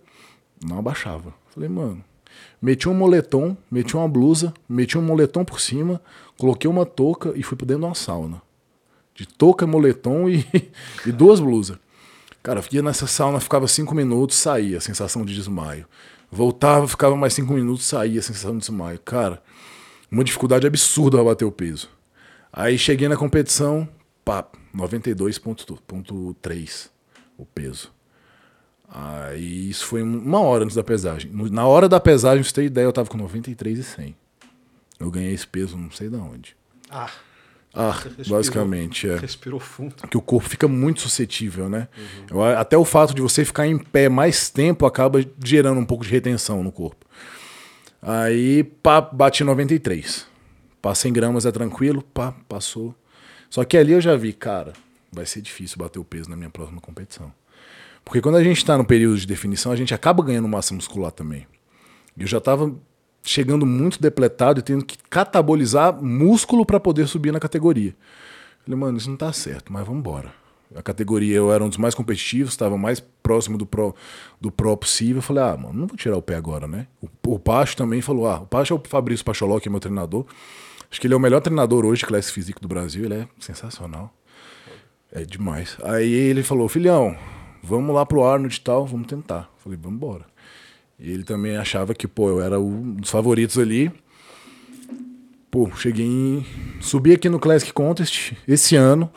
não abaixava. Falei, mano, meti um moletom, meti uma blusa, meti um moletom por cima, coloquei uma touca e fui para dentro de uma sauna. De touca, moletom e, e duas blusas. Cara, ia nessa sauna, ficava cinco minutos, saía, sensação de desmaio. Voltava, ficava mais cinco minutos, saía, sensação de desmaio. Cara, uma dificuldade absurda para bater o peso. Aí cheguei na competição, pá, 92,3 o peso. Aí isso foi uma hora antes da pesagem. Na hora da pesagem, você tem ideia, eu tava com 93,100. Eu ganhei esse peso não sei de onde. Ah. Ah, basicamente, é. Respirou fundo. Que o corpo fica muito suscetível, né? Uhum. Até o fato de você ficar em pé mais tempo acaba gerando um pouco de retenção no corpo. Aí, pá, bati 93. Pá, 100 gramas é tranquilo, pá, passou. Só que ali eu já vi, cara, vai ser difícil bater o peso na minha próxima competição. Porque quando a gente está no período de definição, a gente acaba ganhando massa muscular também. Eu já estava chegando muito depletado e tendo que catabolizar músculo para poder subir na categoria. Falei, mano, isso não tá certo, mas vamos embora. A categoria eu era um dos mais competitivos, estava mais próximo do pro, do pro possível. Eu falei, ah, mano, não vou tirar o pé agora, né? O, o Pacho também falou, ah, o Pacho é o Fabrício Pacholó, que é meu treinador. Acho que ele é o melhor treinador hoje de classe física do Brasil, ele é sensacional. É demais. Aí ele falou, filhão, vamos lá pro Arnold e tal, vamos tentar. Falei, vamos embora. E ele também achava que, pô, eu era um dos favoritos ali. Pô, cheguei em... Subi aqui no Classic Contest esse ano.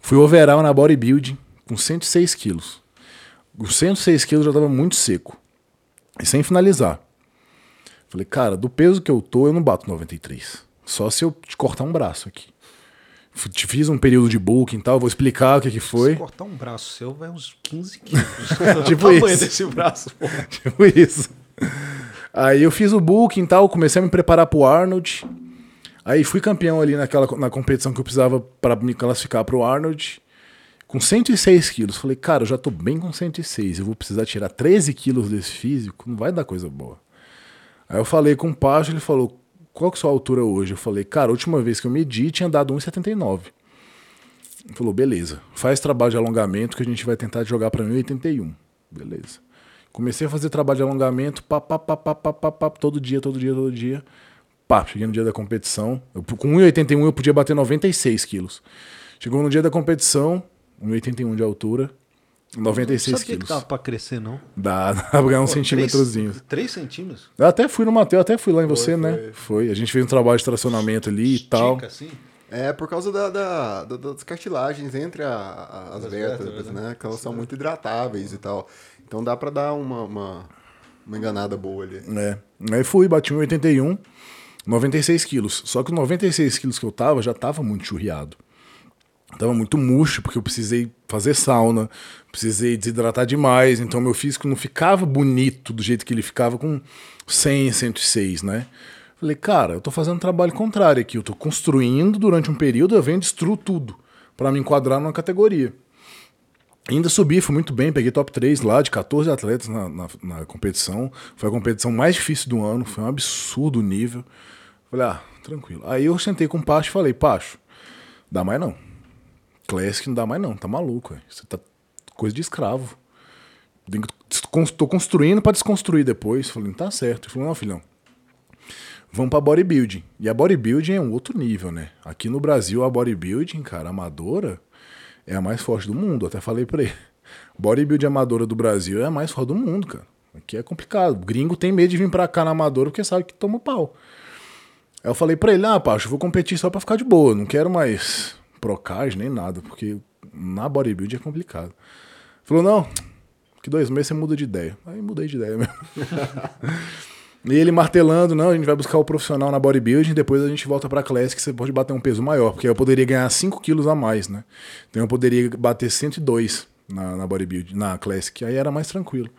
Fui overall na bodybuilding com 106 quilos. Os 106 quilos já tava muito seco. E sem finalizar. Falei, cara, do peso que eu tô, eu não bato 93. Só se eu te cortar um braço aqui. Fiz um período de booking e tal, vou explicar o que, que foi. Se cortar um braço seu, vai uns 15 quilos. tipo isso. desse braço, pô. Tipo isso. Aí eu fiz o booking e tal, comecei a me preparar pro Arnold. Aí fui campeão ali naquela, na competição que eu precisava para me classificar pro Arnold. Com 106 quilos. Falei, cara, eu já tô bem com 106. Eu vou precisar tirar 13 quilos desse físico. Não vai dar coisa boa. Aí eu falei com o Pacho, ele falou, qual que é a sua altura hoje? Eu falei, cara, a última vez que eu medi tinha dado 1,79. Ele falou, beleza, faz trabalho de alongamento que a gente vai tentar jogar para 1,81. Beleza. Comecei a fazer trabalho de alongamento, pá, pá, pá, pá, pá, pá, pá, todo dia, todo dia, todo dia. Pá, cheguei no dia da competição. Eu, com 1,81 eu podia bater 96 quilos. Chegou no dia da competição, 1,81 de altura, 96 não sabia quilos. que dava pra crescer, não. Dá, dá pra ganhar uns centímetrozinhos. 3 centímetros? Eu até fui no Mateu, até fui lá em foi, você, né? foi. né? Foi. A gente fez um trabalho de tracionamento ali Estica, e tal. assim? É, por causa da, da, da, das cartilagens entre a, a, as, as vértebras, né? né? Que elas são muito hidratáveis e tal. Então dá pra dar uma, uma, uma enganada boa ali. É. Aí fui, bati 1,81, 96 quilos. Só que os 96 quilos que eu tava já tava muito churriado. Tava muito murcho, porque eu precisei fazer sauna, precisei desidratar demais, então meu físico não ficava bonito do jeito que ele ficava com 100, 106, né? Falei, cara, eu tô fazendo trabalho contrário aqui, eu tô construindo durante um período, eu venho e destruo tudo para me enquadrar numa categoria. Ainda subi, fui muito bem, peguei top 3 lá, de 14 atletas na, na, na competição. Foi a competição mais difícil do ano, foi um absurdo o nível. Falei, ah, tranquilo. Aí eu sentei com o Pacho e falei, Pacho, dá mais não Classic não dá mais não, tá maluco. Você tá coisa de escravo. Tô construindo para desconstruir depois. Falei, tá certo. Ele falou, não, filhão, vamos pra bodybuilding. E a bodybuilding é um outro nível, né? Aqui no Brasil, a bodybuilding, cara, amadora, é a mais forte do mundo. Até falei pra ele. Bodybuilding amadora do Brasil é a mais forte do mundo, cara. Aqui é complicado. O gringo tem medo de vir pra cá na amadora porque sabe que toma pau. Aí eu falei pra ele, ah, Pacho, eu vou competir só pra ficar de boa. Não quero mais Procard, nem nada, porque na bodybuilding é complicado. Falou, não, que dois meses você muda de ideia. Aí mudei de ideia mesmo. e ele martelando, não, a gente vai buscar o profissional na bodybuilding, depois a gente volta pra Classic, você pode bater um peso maior, porque eu poderia ganhar 5 quilos a mais, né? Então eu poderia bater 102 na, na bodybuilding, na Classic, aí era mais tranquilo.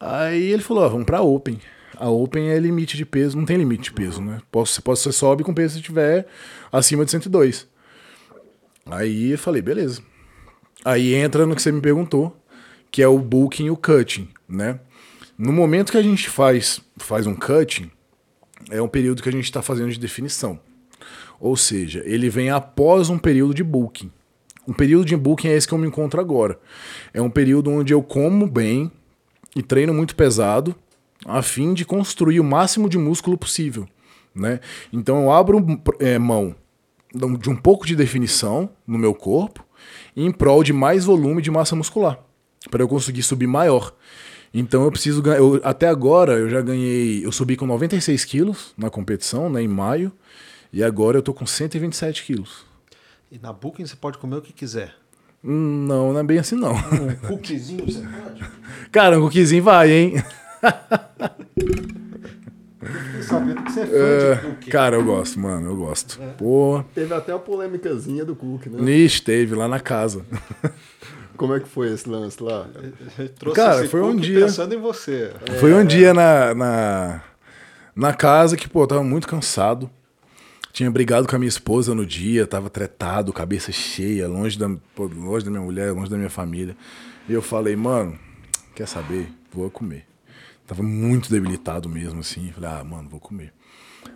Aí ele falou, vamos pra Open. A Open é limite de peso, não tem limite de peso, né? Posso, posso, você sobe com peso se tiver acima de 102. Aí eu falei, beleza. Aí entra no que você me perguntou, que é o booking e o cutting, né? No momento que a gente faz, faz um cutting, é um período que a gente está fazendo de definição. Ou seja, ele vem após um período de booking. Um período de booking é esse que eu me encontro agora. É um período onde eu como bem e treino muito pesado, a fim de construir o máximo de músculo possível. Né? Então eu abro é, mão de um pouco de definição no meu corpo em prol de mais volume de massa muscular, para eu conseguir subir maior. Então eu preciso ganhar. até agora eu já ganhei. Eu subi com 96 quilos na competição, né, em maio. E agora eu tô com 127 quilos. E na Booking você pode comer o que quiser. Hum, Não, não é bem assim não. Um cookiezinho você pode? Cara, um cookiezinho vai, hein? é fã É, de cookie. cara, eu gosto, mano, eu gosto. Pô, Teve até a polêmicazinha do Cook, né? Nish teve lá na casa. Como é que foi esse lance lá? Eu trouxe Cara, esse foi um dia- pensando em você. Foi um dia na, na, na casa que, pô, eu tava muito cansado. Tinha brigado com a minha esposa no dia, tava tretado, cabeça cheia, longe da, pô, longe da minha mulher, longe da minha família. E eu falei, mano, quer saber? Vou comer. Tava muito debilitado mesmo, assim. Falei, ah, mano, vou comer.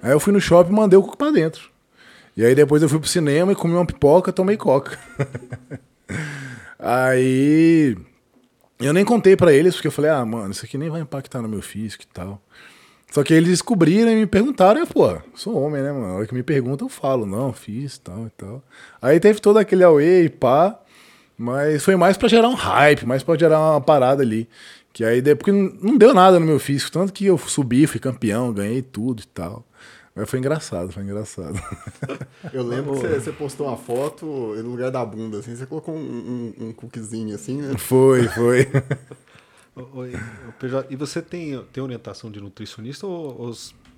Aí eu fui no shopping e mandei o coco pra dentro. E aí depois eu fui pro cinema e comi uma pipoca, tomei coca. aí eu nem contei pra eles, porque eu falei, ah, mano, isso aqui nem vai impactar no meu físico e tal. Só que eles descobriram e me perguntaram, e, pô, sou homem, né, mano? A hora que me perguntam, eu falo, não, fiz tal e tal. Aí teve todo aquele away e pá, mas foi mais pra gerar um hype, mais pra gerar uma parada ali. Que aí, de- porque não não deu nada no meu físico, tanto que eu subi, fui campeão, ganhei tudo e tal. Mas foi engraçado, foi engraçado. Eu lembro que você, você postou uma foto no lugar da bunda, assim, você colocou um, um, um cookiezinho assim, né? foi, foi. Oi, PJ, E você tem, tem orientação de nutricionista ou o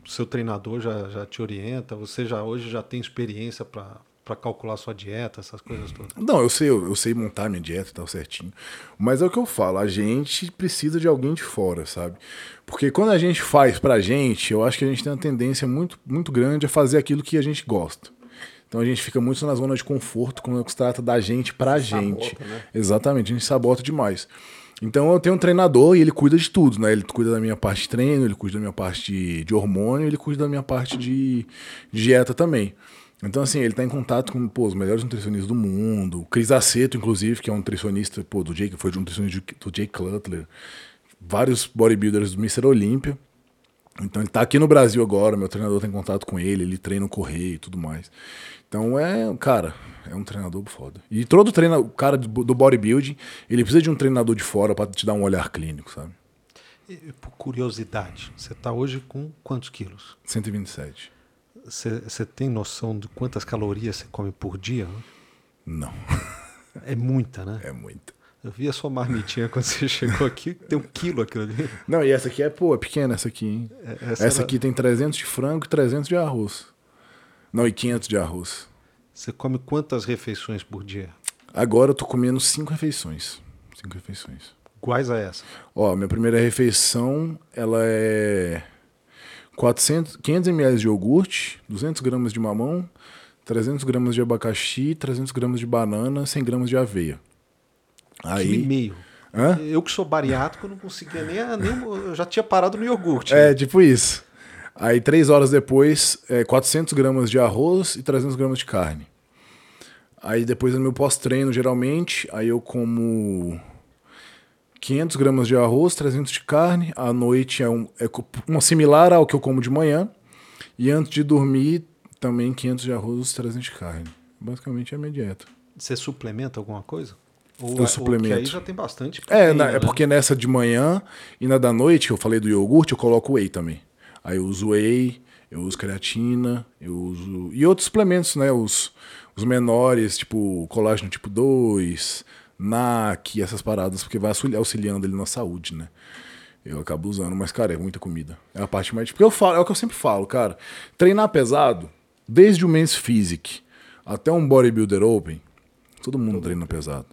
seu treinador já, já te orienta? Você já hoje já tem experiência para calcular sua dieta, essas coisas todas? Não, eu sei, eu, eu sei montar minha dieta e tal certinho. Mas é o que eu falo, a gente precisa de alguém de fora, sabe? Porque quando a gente faz pra gente, eu acho que a gente tem uma tendência muito, muito grande a fazer aquilo que a gente gosta. Então a gente fica muito na zona de conforto quando se trata da gente pra gente. né? Exatamente, a gente sabota demais. Então eu tenho um treinador e ele cuida de tudo, né? Ele cuida da minha parte de treino, ele cuida da minha parte de, de hormônio, ele cuida da minha parte de, de dieta também. Então, assim, ele tá em contato com pô, os melhores nutricionistas do mundo. O Cris Aceto, inclusive, que é um nutricionista pô, do Jake, foi de um nutricionista do Jay Cutler. Vários bodybuilders do Mr. Olímpia. Então ele tá aqui no Brasil agora, meu treinador tem contato com ele, ele treina o correio e tudo mais. Então é, cara, é um treinador foda. E todo treina, o cara do bodybuilding, ele precisa de um treinador de fora pra te dar um olhar clínico, sabe? E, por curiosidade, você está hoje com quantos quilos? 127. Você, tem noção de quantas calorias você come por dia? Não, É muita, né? é muito. Eu vi a sua marmitinha quando você chegou aqui, tem um quilo aquilo ali. Não, e essa aqui é, pô, é pequena essa aqui, hein? É, Essa, era- aqui tem 300 de frango e 300 de arroz. Não, e 500 de arroz. Você come quantas refeições por dia? Agora eu tô comendo cinco refeições. Cinco refeições. Iguais a essa? Ó, minha primeira refeição, ela é 400, 500 ml de iogurte, 200 gramas de mamão, 300 gramas de abacaxi, 300 gramas de banana, 100 gramas de aveia. Quilo e Aí, meio. Hã? Eu que sou bariátrico, não conseguia nem, nem eu já tinha parado no iogurte. é tipo isso. Aí, três horas depois, é 400 gramas de arroz e 300 gramas de carne. Aí, depois no meu pós-treino, geralmente, aí eu como 500 gramas de arroz, 300 de carne. À noite é, um, é uma similar ao que eu como de manhã. E antes de dormir, também 500 de arroz, 300 de carne. Basicamente é a minha dieta. Você suplementa alguma coisa? Ou, Eu ou suplemento. Aí já tem bastante. É, proteína, na- é né? porque nessa de manhã e na da noite, que eu falei do iogurte, eu coloco whey também. Aí eu uso whey, eu uso creatina, eu uso. E outros suplementos, né? Os, os menores, tipo colágeno tipo 2, NAC, essas paradas, porque vai auxili- auxiliando ele na saúde, né? Eu acabo usando, mas, cara, é muita comida. É a parte mais. Porque eu falo, é o que eu sempre falo, cara. Treinar pesado, desde o Men's Physique até um Bodybuilder Open, todo mundo treina pesado.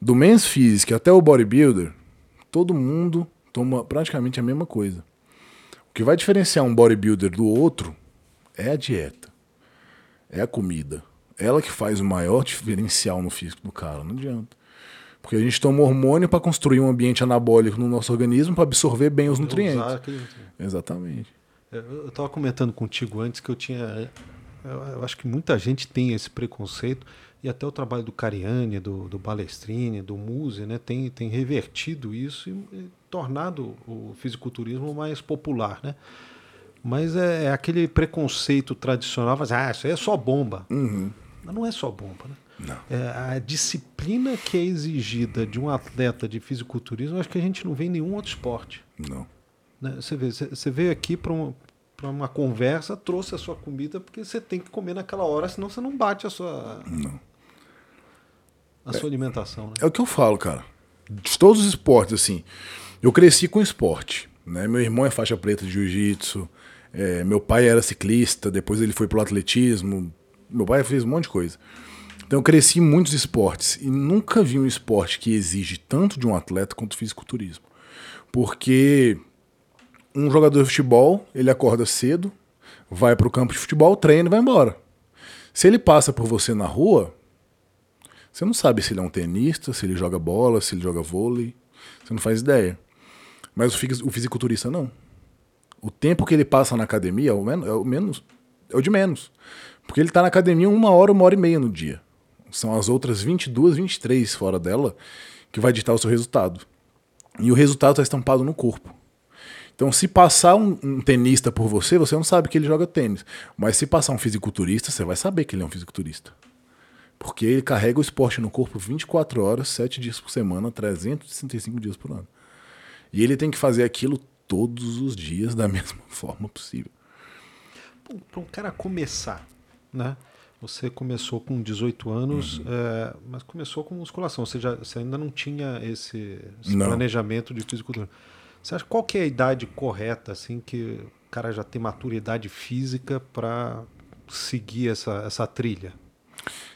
Do Men's Physique até o Bodybuilder, todo mundo toma praticamente a mesma coisa. O que vai diferenciar um bodybuilder do outro é a dieta. É a comida. Ela que faz o maior diferencial no físico do cara, não adianta. Porque a gente toma hormônio para construir um ambiente anabólico no nosso organismo para absorver bem os nutrientes. Aquele. Exatamente. Eu estava comentando contigo antes que eu tinha. Eu, eu acho que muita gente tem esse preconceito, e até o trabalho do Cariani, do, do Balestrini, do Muse, né, tem, tem revertido isso e, e tornado o fisiculturismo mais popular. Né? Mas é, é aquele preconceito tradicional, mas, ah, isso aí é só bomba. Mas não é só bomba. Né? Não. É, a disciplina que é exigida de um atleta de fisiculturismo, acho que a gente não vê em nenhum outro esporte. Não. né? Você vê, você- veio aqui para um, para uma conversa, trouxe a sua comida, porque você tem que comer naquela hora, senão você não bate a sua. Não. A sua alimentação, né? É o que eu falo, cara. De todos os esportes, assim. Eu cresci com esporte. Né? Meu irmão é faixa preta de jiu-jitsu. É, meu pai era ciclista, depois ele foi pro atletismo. Meu pai fez um monte de coisa. Então eu cresci em muitos esportes e nunca vi um esporte que exige tanto de um atleta quanto fisiculturismo. Porque um jogador de futebol, ele acorda cedo, vai para o campo de futebol, treina e vai embora. Se ele passa por você na rua, você não sabe se ele é um tenista, se ele joga bola, se ele joga vôlei. Você não faz ideia. Mas o fisiculturista não. O tempo que ele passa na academia é o, é o, menos, é o de menos. Porque ele está na academia uma hora, uma hora e meia no dia. São as outras 22, 23 fora dela que vai ditar o seu resultado. E o resultado está estampado no corpo. Então, se passar um, um, tenista por você, você não sabe que ele joga tênis. Mas se passar um fisiculturista, você vai saber que ele é um fisiculturista. Porque ele carrega o esporte no corpo 24 horas, 7 dias por semana, 365 dias por ano. E ele tem que fazer aquilo todos os dias da mesma forma possível. Para um cara começar, né? Você começou com 18 anos, uhum. é, mas começou com musculação. Você, já, você ainda não tinha esse, esse planejamento de fisicultura. Você acha qual que é a idade correta, assim, que o cara já tem maturidade física para seguir essa, essa trilha?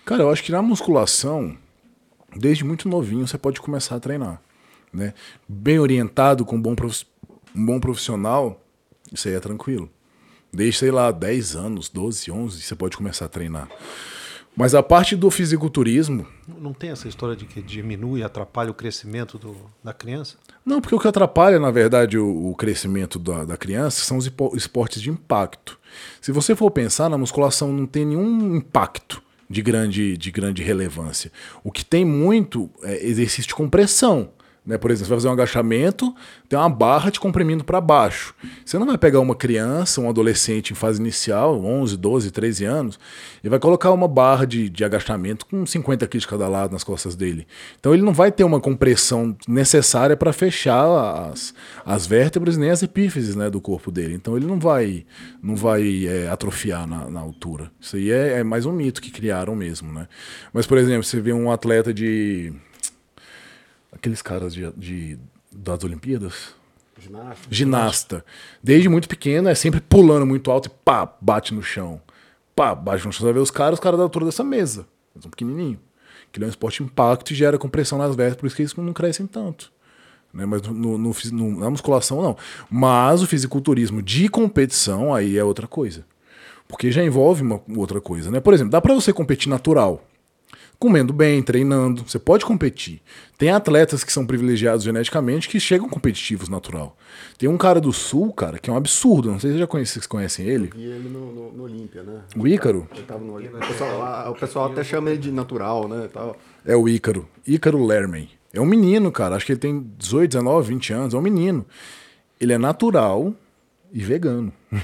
Cara, eu acho que na musculação, desde muito novinho, você pode começar a treinar. Né? Bem orientado, com um bom, prof... um bom profissional, isso aí é tranquilo. Desde, sei lá, 10 anos, 12, 11, você pode começar a treinar. Mas a parte do fisiculturismo. Não tem essa história de que diminui, atrapalha o crescimento do, da criança? Não, porque o que atrapalha, na verdade, o, o crescimento da, da, criança são os esportes de impacto. Se você for pensar, na musculação não tem nenhum impacto de grande, de grande relevância. O que tem muito é exercício de compressão. Né? Por exemplo, você vai fazer um agachamento, tem uma barra te comprimindo para baixo. Você não vai pegar uma criança, um adolescente em fase inicial, 11, 12, 13 anos, e vai colocar uma barra de, de agachamento com 50 quilos de cada lado nas costas dele. Então ele não vai ter uma compressão necessária para fechar as, as vértebras nem as epífises né, do corpo dele. Então ele não vai, não vai é, atrofiar na, na, altura. Isso aí é, é mais um mito que criaram mesmo. Né? Mas, por exemplo, você vê um atleta de aqueles caras de, de das Olimpíadas. Ginasta. Ginasta. Desde muito pequeno, é sempre pulando muito alto e pá, bate no chão. Pá, bate no chão. Você vai ver os caras, os caras da altura dessa mesa. Eles são pequenininhos. Que é um esporte de impacto e gera compressão nas vértebras, por isso que eles não crescem tanto. Né? Mas no, no, no, na musculação, não. Mas o fisiculturismo de competição, aí é outra coisa. Porque já envolve uma outra coisa, né? Por exemplo, dá para você competir natural comendo bem, treinando. Você pode competir. Tem atletas que são privilegiados geneticamente que chegam competitivos natural. Tem um cara do Sul, cara, que é um absurdo. Não sei se você já conhece, vocês conhecem ele. E ele no, no, no Olímpia, né? O Ícaro? Tava no Olímpia. O pessoal, o pessoal até chama ele de natural, né? Tal. É o Ícaro. Ícaro Lerman. É um menino, cara. Acho que ele tem 18, 19, 20 anos. É um menino. Ele é natural e vegano.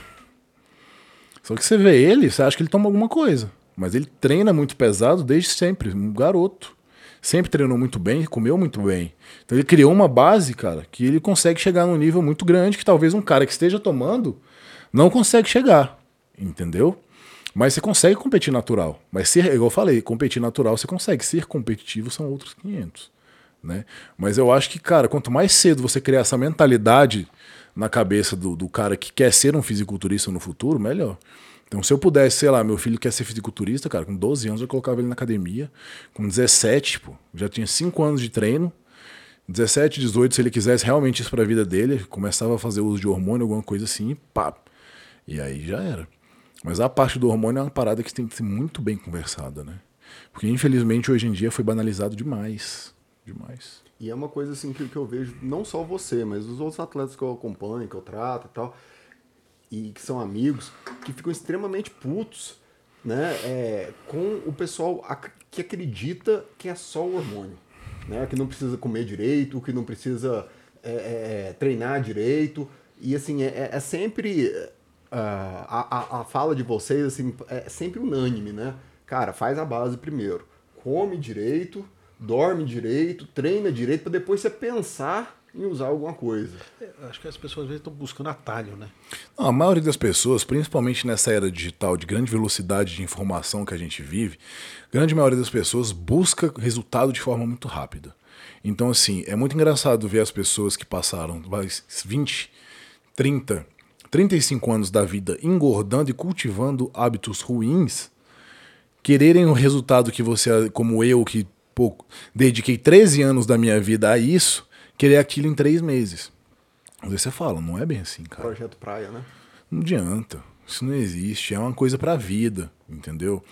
Só que você vê ele, você acha que ele toma alguma coisa. Mas ele treina muito pesado desde sempre, um garoto. Sempre treinou muito bem, comeu muito bem. Então ele criou uma base, cara, que ele consegue chegar num nível muito grande que talvez um cara que esteja tomando não consegue chegar. Entendeu? Mas você consegue competir natural. Mas ser, igual eu falei, competir natural você consegue. Ser competitivo são outros 500. Né? Mas eu acho que, cara, quanto mais cedo você criar essa mentalidade na cabeça do, do cara que quer ser um fisiculturista no futuro, melhor. Então, se eu pudesse, sei lá, meu filho quer ser fisiculturista, cara, com 12 anos eu colocava ele na academia. Com 17, tipo, já tinha 5 anos de treino. 17, 18, se ele quisesse realmente isso pra vida dele, começava a fazer uso de hormônio, alguma coisa assim, pá. E aí já era. Mas a parte do hormônio é uma parada que tem que ser muito bem conversada, né? Porque infelizmente hoje em dia foi banalizado demais. Demais. E é uma coisa assim que, que eu vejo, não só você, mas os outros atletas que eu acompanho, que eu trato e tal e que são amigos, que ficam extremamente putos né, é, com o pessoal que acredita que é só o hormônio. Né, que não precisa comer direito, que não precisa é, é, é treinar direito. E assim, é, é, é sempre. a, a, a fala de vocês assim, é sempre unânime, né? Cara, faz a base primeiro. Come direito, dorme direito, treina direito, para depois você pensar em usar alguma coisa. É, acho que as pessoas às vezes estão buscando atalho, né? Não, a maioria das pessoas, principalmente nessa era digital de grande velocidade de informação que a gente vive, grande maioria das pessoas busca resultado de forma muito rápida. Então, assim, é muito engraçado ver as pessoas que passaram 20, 30, 35 anos da vida engordando e cultivando hábitos ruins, quererem o resultado que você, como eu, que pô, dediquei 13 anos da minha vida a isso, querer aquilo em três meses. Às vezes você fala, não é bem assim, cara. Projeto praia, né? Não adianta. Isso não existe. É uma coisa pra vida, entendeu?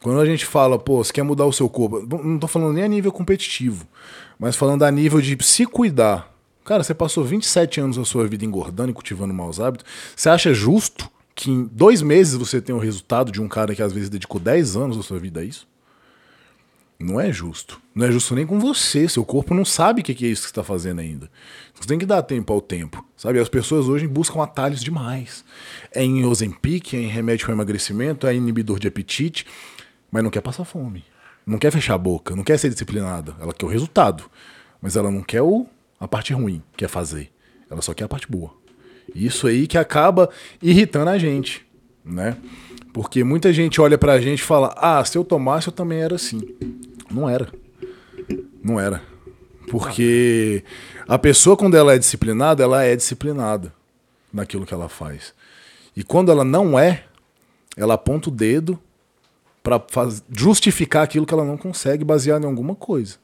Quando a gente fala, pô, você quer mudar o seu corpo, não tô falando nem a nível competitivo, mas falando a nível de se cuidar. Cara, você passou 27 anos da sua vida engordando e cultivando maus hábitos. Você acha justo que em dois meses você tenha o resultado de um cara que às vezes dedicou 10 anos da sua vida a isso? Não é justo. Não é justo nem com você. Seu corpo não sabe o que é isso que você está fazendo ainda. Você tem que dar tempo ao tempo. Sabe? As pessoas hoje buscam atalhos demais. É em Ozempic, é em remédio para emagrecimento, é inibidor de apetite, mas não quer passar fome. Não quer fechar a boca, não quer ser disciplinada. Ela quer o resultado. Mas ela não quer o, a parte ruim, quer fazer. Ela só quer a parte boa. Isso aí que acaba irritando a gente, né? Porque muita gente olha pra gente e fala: "Ah, se eu tomasse eu também era assim". Não era. Não era. Porque a pessoa, quando ela é disciplinada, ela é disciplinada naquilo que ela faz. E quando ela não é, ela aponta o dedo para justificar aquilo que ela não consegue baseado em alguma coisa.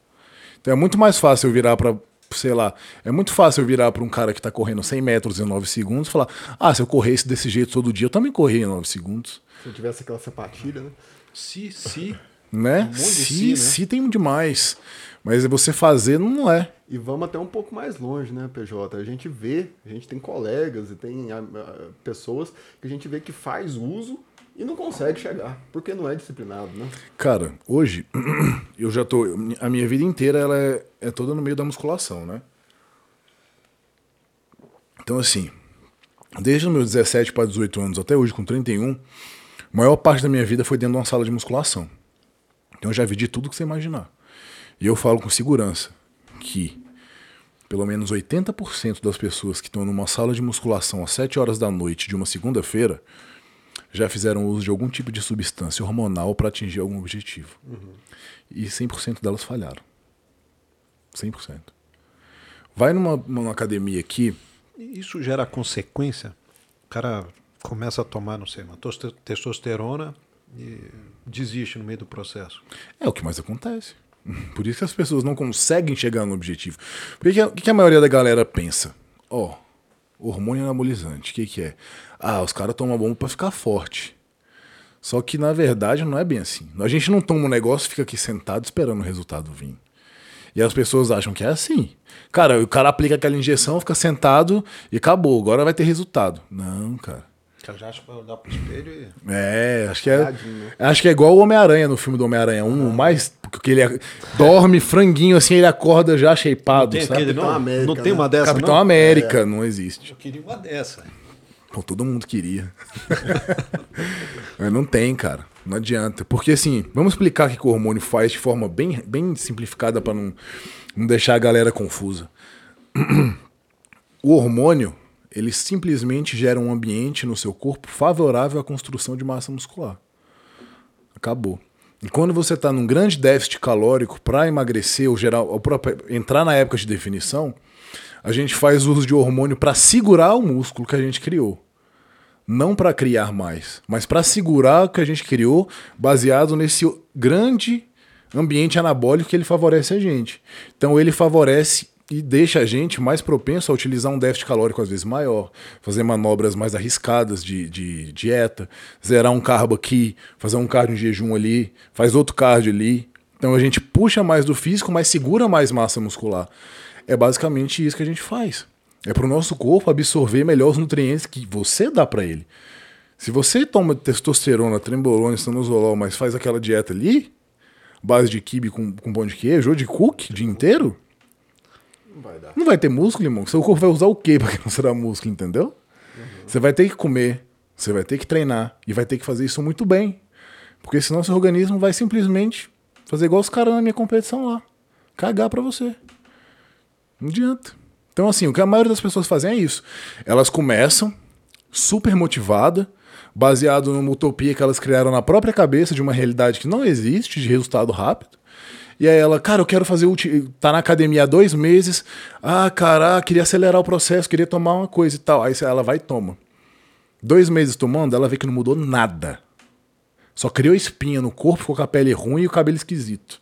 Então é muito mais fácil eu virar para, sei lá, é muito fácil eu virar para um cara que está correndo 100 metros em 9 segundos e falar: ah, se eu corresse desse jeito todo dia, eu também corria em 9 segundos. Se eu tivesse aquela sapatilha, né? Se, se, né? Um se, si, né? se tem demais. Mas você fazer não é. E vamos até um pouco mais longe, né, PJ? A gente vê, a gente tem colegas e tem a, a, pessoas que a gente vê que faz uso e não consegue chegar, porque não é disciplinado, né? Cara, hoje eu já tô. A minha vida inteira ela é, é toda no meio da musculação, né? Então, assim, desde os meus 17 para 18 anos até hoje, com 31, a maior parte da minha vida foi dentro de uma sala de musculação. Então eu já vi de tudo que você imaginar. E eu falo com segurança que pelo menos 80% das pessoas que estão numa sala de musculação às 7 horas da noite de uma segunda-feira já fizeram uso de algum tipo de substância hormonal para atingir algum objetivo. Uhum. E 100% delas falharam. 100%. Vai numa, numa academia aqui. Isso gera consequência? O cara começa a tomar, não sei, uma testosterona desiste no meio do processo. É o que mais acontece. Por isso que as pessoas não conseguem chegar no objetivo. Por que, que a maioria da galera pensa? Ó, oh, hormônio anabolizante, o que, que é? Ah, os caras tomam bomba para ficar forte. Só que na verdade não é bem assim. A gente não toma um negócio e fica aqui sentado esperando o resultado vir. E as pessoas acham que é assim. Cara, o cara aplica aquela injeção, fica sentado e acabou. Agora vai ter resultado. Não, cara acha que vai olhar pro espelho e. É, acho que é. Acho que é igual o Homem-Aranha no filme do Homem-Aranha 1, ah. mais. Porque ele dorme franguinho assim, ele acorda já shapeado. Não tem, sabe? Aquele, não, América, não tem né? uma dessa. Capitão não? América, é. não existe. Eu queria uma dessa. Pô, todo mundo queria. Mas não tem, cara. Não adianta. Porque assim, vamos explicar o que o hormônio faz de forma bem, bem simplificada para não, não deixar a galera confusa. O hormônio ele simplesmente gera um ambiente no seu corpo favorável à construção de massa muscular. Acabou. E quando você está num grande déficit calórico para emagrecer ou, gerar, ou entrar na época de definição, a gente faz uso de hormônio para segurar o músculo que a gente criou. Não para criar mais, mas para segurar o que a gente criou, baseado nesse grande ambiente anabólico que ele favorece a gente. Então ele favorece e deixa a gente mais propenso a utilizar um déficit calórico às vezes maior, fazer manobras mais arriscadas de, de dieta, zerar um carbo aqui, fazer um cardio em jejum ali, faz outro cardio ali. Então a gente puxa mais do físico, mas segura mais massa muscular. É basicamente isso que a gente faz. É para o nosso corpo absorver melhor os nutrientes que você dá para ele. Se você toma testosterona, trembolona, estanozolol, mas faz aquela dieta ali, base de quibe com, com pão de queijo ou de cookie o dia inteiro, não vai dar. Não vai ter músculo, irmão. Seu corpo vai usar o quê não será músculo, entendeu? Uhum. Você vai ter que comer, você vai ter que treinar e vai ter que fazer isso muito bem. Porque senão seu organismo vai simplesmente fazer igual os caras na minha competição lá. Cagar para você. Não adianta. Então, assim, o que a maioria das pessoas fazem é isso. Elas começam super motivada, baseado numa utopia que elas criaram na própria cabeça de uma realidade que não existe, de resultado rápido. E aí ela, cara, eu quero fazer. Ulti... Tá na academia há dois meses. Ah, cara, queria acelerar o processo, queria tomar uma coisa e tal. Aí ela vai e toma. Dois meses tomando, ela vê que não mudou nada. Só criou espinha no corpo, ficou com a pele ruim e o cabelo esquisito.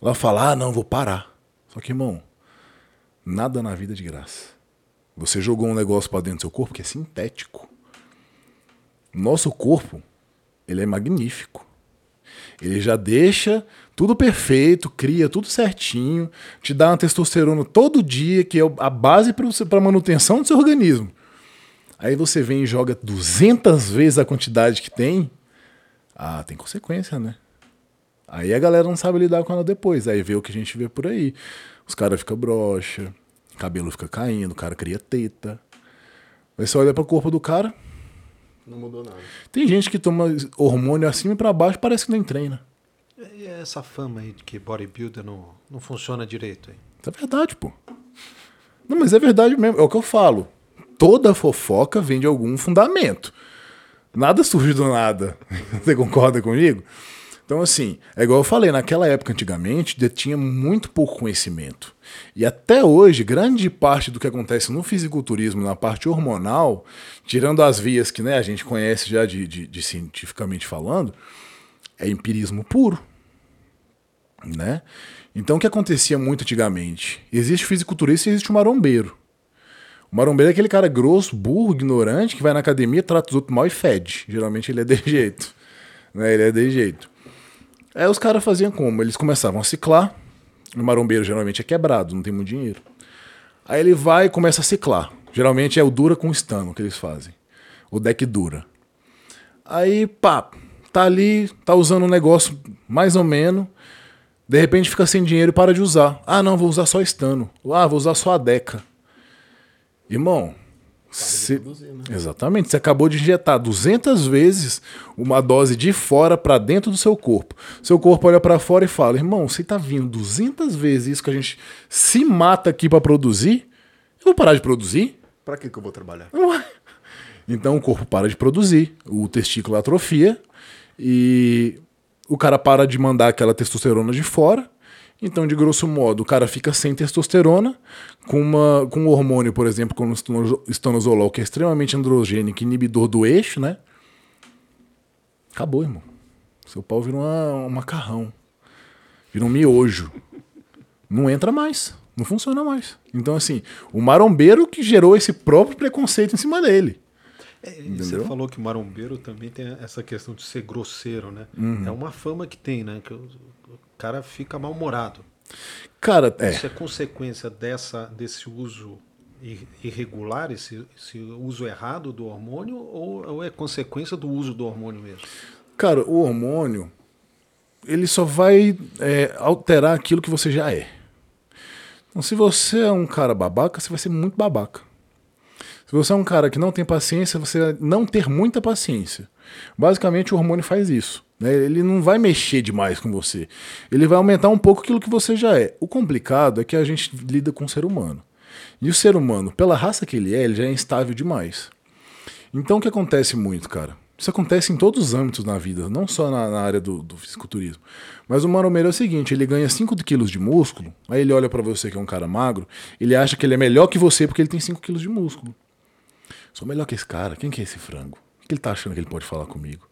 Ela fala: ah, não, vou parar. Só que, irmão, nada na vida é de graça. Você jogou um negócio para dentro do seu corpo que é sintético. Nosso corpo, ele é magnífico. Ele já deixa tudo perfeito, cria tudo certinho, te dá uma testosterona todo dia, que é a base para manutenção do seu organismo. Aí você vem e joga 200 vezes a quantidade que tem. Ah, tem consequência, né? Aí a galera não sabe lidar com ela depois. Aí vê o que a gente vê por aí. Os caras ficam broxa, cabelo fica caindo, o cara cria teta. Aí você olha para o corpo do cara. Não mudou nada. Tem gente que toma hormônio acima e para baixo, parece que nem treina. E essa fama aí de que bodybuilder não, não funciona direito aí? É verdade, pô. Não, mas é verdade mesmo. É o que eu falo. Toda fofoca vem de algum fundamento. Nada surge do nada. Você concorda comigo? Então, assim, é igual eu falei, naquela época, antigamente, tinha muito pouco conhecimento. E até hoje, grande parte do que acontece no fisiculturismo, na parte hormonal, tirando as vias que né, a gente conhece já de, de, de cientificamente falando, é empirismo puro. Né? Então, o que acontecia muito antigamente? Existe fisiculturista e existe o marombeiro. O marombeiro é aquele cara grosso, burro, ignorante, que vai na academia, trata os outros mal e fede. Geralmente ele é de jeito. Né? Ele é de jeito. Aí os caras faziam como? Eles começavam a ciclar. O marombeiro geralmente é quebrado, não tem muito dinheiro. Aí ele vai e começa a ciclar. Geralmente é o dura com estano que eles fazem. O deck dura. Aí, pá, tá ali, tá usando um negócio mais ou menos. De repente fica sem dinheiro e para de usar. Ah, não, vou usar só estano. Ah, vou usar só a deca. Irmão, Cê, né? Exatamente. Você acabou de injetar 200 vezes uma dose de fora para dentro do seu corpo. Seu corpo olha para fora e fala: irmão, você tá vindo 200 vezes isso que a gente se mata aqui para produzir? Eu vou parar de produzir? Para que, que eu vou trabalhar? Então o corpo para de produzir, o testículo atrofia e o cara para de mandar aquela testosterona de fora então, de grosso modo, o cara fica sem testosterona, com, uma, com um hormônio, por exemplo, como o estanozolol, que é extremamente androgênico, inibidor do eixo, né? Acabou, irmão. Seu pau vira uma, um macarrão. Vira um miojo. Não entra mais. Não funciona mais. Então, assim, o marombeiro que gerou esse próprio preconceito em cima dele. É, você falou que o marombeiro também tem essa questão de ser grosseiro, né? Uhum. É uma fama que tem, né? Que cara fica mal-humorado. Cara, é. Isso é consequência dessa, desse uso irregular, esse, esse uso errado do hormônio, ou, ou é consequência do uso do hormônio mesmo? Cara, o hormônio, ele só vai é, alterar aquilo que você já é. Então, se você é um cara babaca, você vai ser muito babaca. Se você é um cara que não tem paciência, você vai não ter muita paciência. Basicamente, o hormônio faz isso. Né? Ele não vai mexer demais com você. Ele vai aumentar um pouco aquilo que você já é. O complicado é que a gente lida com o ser humano. E o ser humano, pela raça que ele é, ele já é instável demais. Então o que acontece muito, cara? Isso acontece em todos os âmbitos na vida, não só na, na área do, do, fisiculturismo. Mas o maromeiro é o seguinte: ele ganha 5 quilos de músculo, aí ele olha para você que é um cara magro, ele acha que ele é melhor que você porque ele tem 5 quilos de músculo. Sou melhor que esse cara, quem que é esse frango? O que ele tá achando que ele pode falar comigo?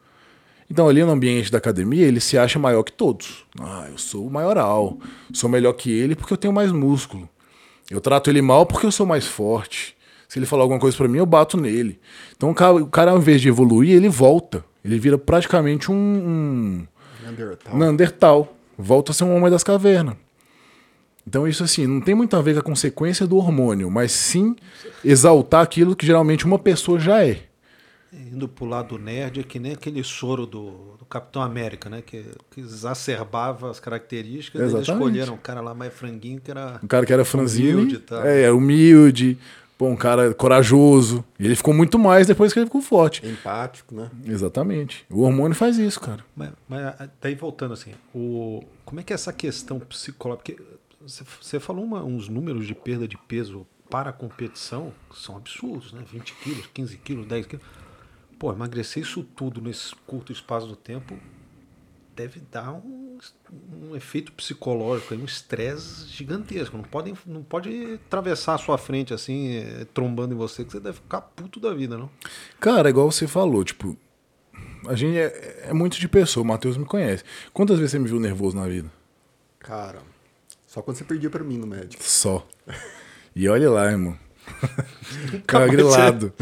Então, ali no ambiente da academia, ele se acha maior que todos. Ah, eu sou o maioral. Sou melhor que ele porque eu tenho mais músculo. Eu trato ele mal porque eu sou mais forte. Se ele falar alguma coisa para mim, eu bato nele. Então, o cara, o cara, ao invés de evoluir, ele volta. Ele vira praticamente um. um Neandertal. Neandertal. Volta a ser um homem das cavernas. Então, isso assim, não tem muito a ver com a consequência do hormônio, mas sim exaltar aquilo que geralmente uma pessoa já é indo pro lado nerd, é que nem aquele soro do, do Capitão América, né? Que, que exacerbava as características. Eles escolheram um cara lá mais franguinho, que era. Um cara que era franzino. Humilde, tá? É, humilde. Pô, um cara corajoso. E ele ficou muito mais depois que ele ficou forte. Empático, né? Exatamente. O hormônio faz isso, cara. Mas, mas daí voltando assim, o, como é que é essa questão psicológica? Porque você, falou uma, uns números de perda de peso para a competição são absurdos, né? 20 quilos, 15 quilos, 10 quilos. Pô, emagrecer isso tudo nesse curto espaço do tempo deve dar um, um efeito psicológico, um estresse gigantesco. Não pode, não pode atravessar a sua frente assim, eh, trombando em você, que você deve ficar puto da vida, não? Cara, igual você falou, tipo, a gente é, é muito de pessoa, o Matheus me conhece. Quantas vezes você me viu nervoso na vida? Cara, só quando você perdia pra mim no médico. Só. E olha lá, irmão. Cara grilado.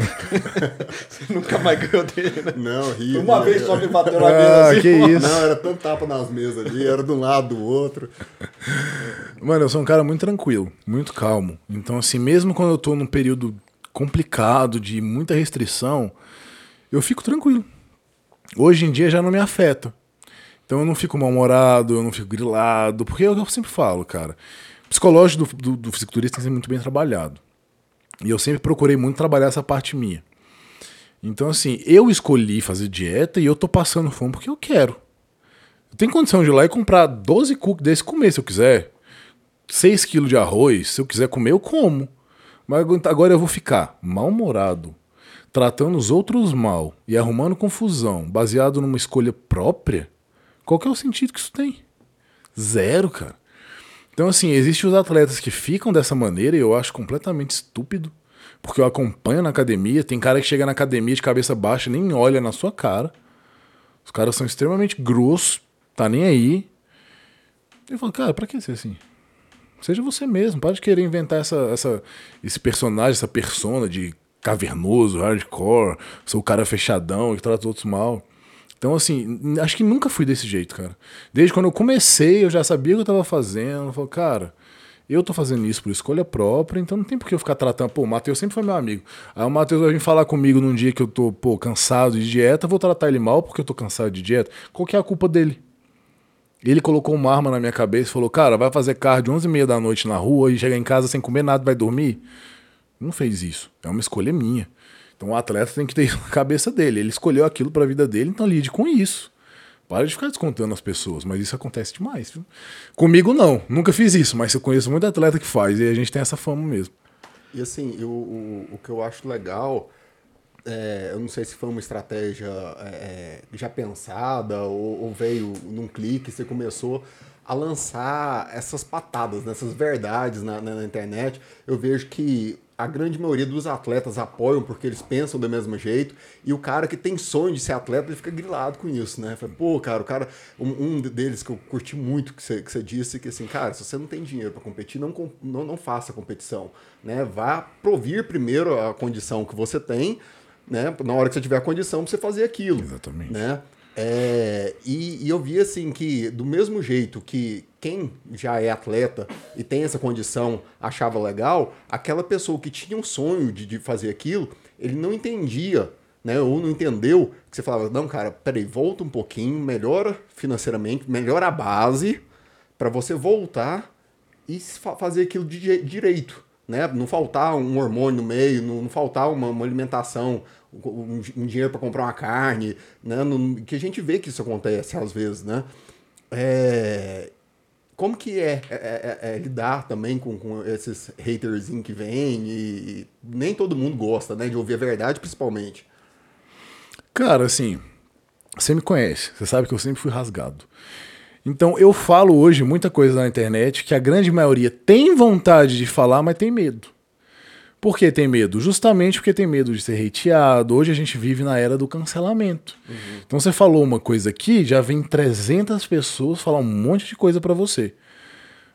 Você nunca mais ganhou dele, né? Não, ria. Uma vez só me bateu na Ah, mesa assim. que isso. Não, era tanto tapa nas mesas ali, era de um lado do outro. Mano, eu sou um cara muito tranquilo, muito calmo. Então, assim, mesmo quando eu tô num período complicado, de muita restrição, eu fico tranquilo. Hoje em dia já não me afeta. Então eu não fico mal-humorado, eu não fico grilado, porque é o que eu sempre falo, cara. O psicológico do, do, do fisiculturista tem que ser muito bem trabalhado. E eu sempre procurei muito trabalhar essa parte minha. Então, assim, eu escolhi fazer dieta e eu tô passando fome porque eu quero. Eu tenho condição de ir lá e comprar 12 cookies desse comer se eu quiser. 6 quilos de arroz, se eu quiser comer, eu como. Mas agora eu vou ficar mal-humorado, tratando os outros mal e arrumando confusão, baseado numa escolha própria. Qual que é o sentido que isso tem? Zero, cara. Então, assim, existem os atletas que ficam dessa maneira e eu acho completamente estúpido. Porque eu acompanho na academia, tem cara que chega na academia de cabeça baixa, nem olha na sua cara. Os caras são extremamente grossos, tá nem aí. Eu falo, cara, pra que ser assim? Seja você mesmo, pode querer inventar essa, essa, esse personagem, essa persona de cavernoso, hardcore, sou o cara fechadão que trata os outros mal. Então, assim, acho que nunca fui desse jeito, cara. Desde quando eu comecei, eu já sabia o que eu tava fazendo. Eu falei, cara, eu tô fazendo isso por escolha própria, então não tem por que eu ficar tratando. Pô, o Matheus sempre foi meu amigo. Aí o Matheus vai vir falar comigo num dia que eu tô, pô, cansado de dieta, vou tratar ele mal porque eu tô cansado de dieta. Qual que é a culpa dele? Ele colocou uma arma na minha cabeça e falou: Cara, vai fazer cardio 11 e meia da noite na rua e chegar em casa sem comer nada, vai dormir? Não fez isso. É uma escolha minha. Então o atleta tem que ter isso na cabeça dele. Ele escolheu aquilo pra vida dele, então lide com isso. Para de ficar descontando as pessoas, mas isso acontece demais. Viu? Comigo não, nunca fiz isso, mas eu conheço muito atleta que faz e a gente tem essa fama mesmo. E assim, eu, o, o que eu acho legal, é, eu não sei se foi uma estratégia é, já pensada ou, ou veio num clique, você começou a lançar essas patadas, né, essas verdades na, na, na, internet. Eu vejo que a grande maioria dos atletas apoiam porque eles pensam do mesmo jeito, e o cara que tem sonho de ser atleta, ele fica grilado com isso, né? Fala, Pô, cara, o cara, um, um deles que eu curti muito que você, que você disse, que assim, cara, se você não tem dinheiro para competir, não, não, não faça competição, né? Vá provir primeiro a condição que você tem, né? Na hora que você tiver a condição pra você fazer aquilo. Exatamente. Né? É, e, e, eu vi assim que, do mesmo jeito que quem já é atleta e tem essa condição achava legal, aquela pessoa que tinha um sonho de, de fazer aquilo, ele não entendia, né? Ou não entendeu que você falava, não, cara, peraí, volta um pouquinho, melhora financeiramente, melhora a base para você voltar e fazer aquilo de direito. Né? Não faltar um hormônio no meio, não, não faltar uma, uma alimentação, um, um dinheiro para comprar uma carne, né? Que a gente vê que isso acontece às vezes, né? É, como que é, é, é, é lidar também com, com esses haters que vêm e, e, nem todo mundo gosta, né? De ouvir a verdade, principalmente. Cara, assim, você me conhece, você sabe que eu sempre fui rasgado. Então eu falo hoje muita coisa na internet que a grande maioria tem vontade de falar, mas tem medo. Por que tem medo? Justamente porque tem medo de ser hateado. Hoje a gente vive na era do cancelamento. Uhum. Então você falou uma coisa aqui, já vem 300 pessoas falar um monte de coisa para você.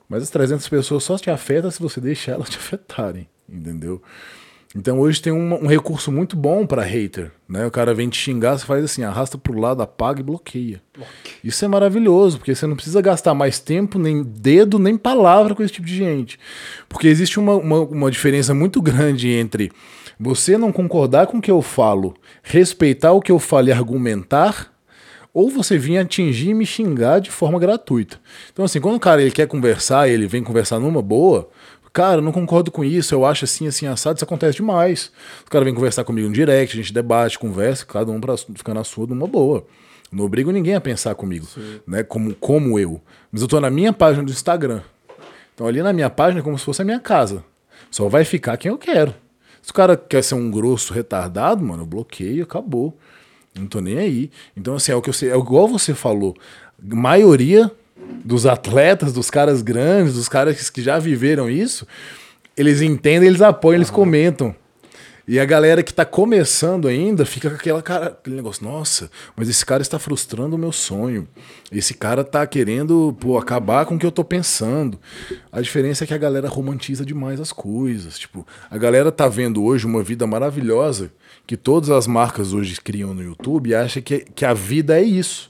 Mas as 300 pessoas só te afetam se você deixar elas te afetarem, entendeu? Então hoje tem um, um recurso muito bom para hater, né? O cara vem te xingar, você faz assim, arrasta pro lado, apaga e bloqueia. Bloque. Isso é maravilhoso, porque você não precisa gastar mais tempo, nem dedo, nem palavra com esse tipo de gente. Porque existe uma, uma, uma diferença muito grande entre você não concordar com o que eu falo, respeitar o que eu falo e argumentar, ou você vir atingir e me xingar de forma gratuita. Então assim, quando o cara ele quer conversar, ele vem conversar numa boa, Cara, não concordo com isso, eu acho assim, assim, assado, isso acontece demais. O cara vem conversar comigo no direct, a gente debate, conversa, cada um pra ficar na sua numa boa. Não obrigo ninguém a pensar comigo, Sim. né? Como, como eu. Mas eu tô na minha página do Instagram. Então ali na minha página é como se fosse a minha casa. Só vai ficar quem eu quero. Se o cara quer ser um grosso retardado, mano, eu bloqueio, acabou. Não tô nem aí. Então, assim, é o que eu sei. É igual você falou. Maioria dos atletas, dos caras grandes, dos caras que já viveram isso, eles entendem, eles apoiam, eles comentam. E a galera que tá começando ainda fica com aquela cara, aquele negócio, nossa, mas esse cara está frustrando o meu sonho. Esse cara tá querendo, pô, acabar com o que eu tô pensando. A diferença é que a galera romantiza demais as coisas. Tipo, a galera tá vendo hoje uma vida maravilhosa que todas as marcas hoje criam no YouTube e acha que, que a vida é isso.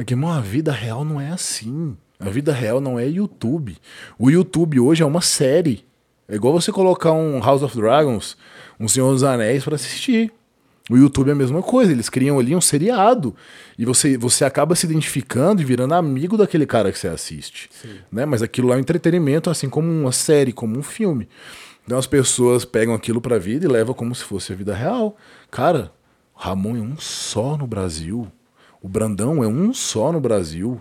É que, mano, a vida real não é assim. A vida real não é YouTube. O YouTube hoje é uma série. É igual você colocar um House of Dragons um Senhor dos Anéis para assistir. O YouTube é a mesma coisa, eles criam ali um seriado. E você, você acaba se identificando e virando amigo daquele cara que você assiste. Né? Mas aquilo lá é um entretenimento, assim como uma série, como um filme. Então as pessoas pegam aquilo pra vida e levam como se fosse a vida real. Cara, Ramon é um só no Brasil. O Brandão é um só no Brasil.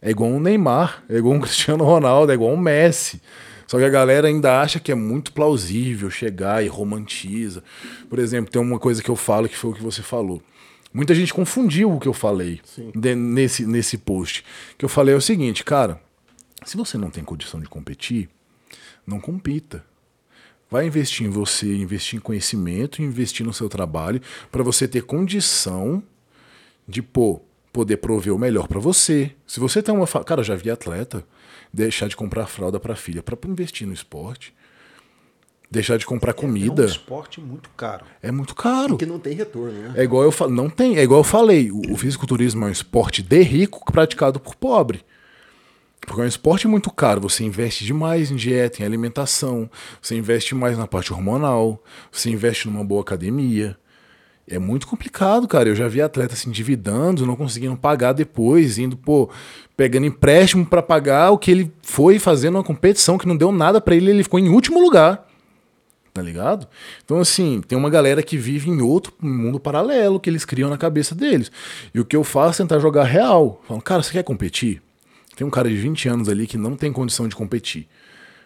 É igual um Neymar, é igual um Cristiano Ronaldo, é igual um Messi. Só que a galera ainda acha que é muito plausível chegar e romantiza. Por exemplo, tem uma coisa que eu falo que foi o que você falou. Muita gente confundiu o que eu falei de, nesse, nesse post. Que eu falei é o seguinte, cara, se você não tem condição de competir, não compita. Vai investir em você, investir em conhecimento, investir no seu trabalho, para você ter condição de pô, poder prover o melhor para você. Se você tem uma. Cara, eu já vi atleta deixar de comprar fralda para filha para investir no esporte. Deixar de comprar comida. É um esporte muito caro. É muito caro. Que não tem retorno, né? É igual eu falei, não tem, é igual eu falei, o, o fisiculturismo é um esporte de rico praticado por pobre. Porque é um esporte muito caro, você investe demais em dieta, em alimentação, você investe mais na parte hormonal, você investe numa boa academia. É muito complicado, cara. Eu já vi atletas se endividando, não conseguindo pagar depois, indo, pô, pegando empréstimo para pagar o que ele foi fazendo uma competição que não deu nada para ele, ele ficou em último lugar. Tá ligado? Então, assim, tem uma galera que vive em outro mundo paralelo que eles criam na cabeça deles. E o que eu faço é tentar jogar real. Falo, cara, você quer competir? Tem um cara de 20 anos ali que não tem condição de competir,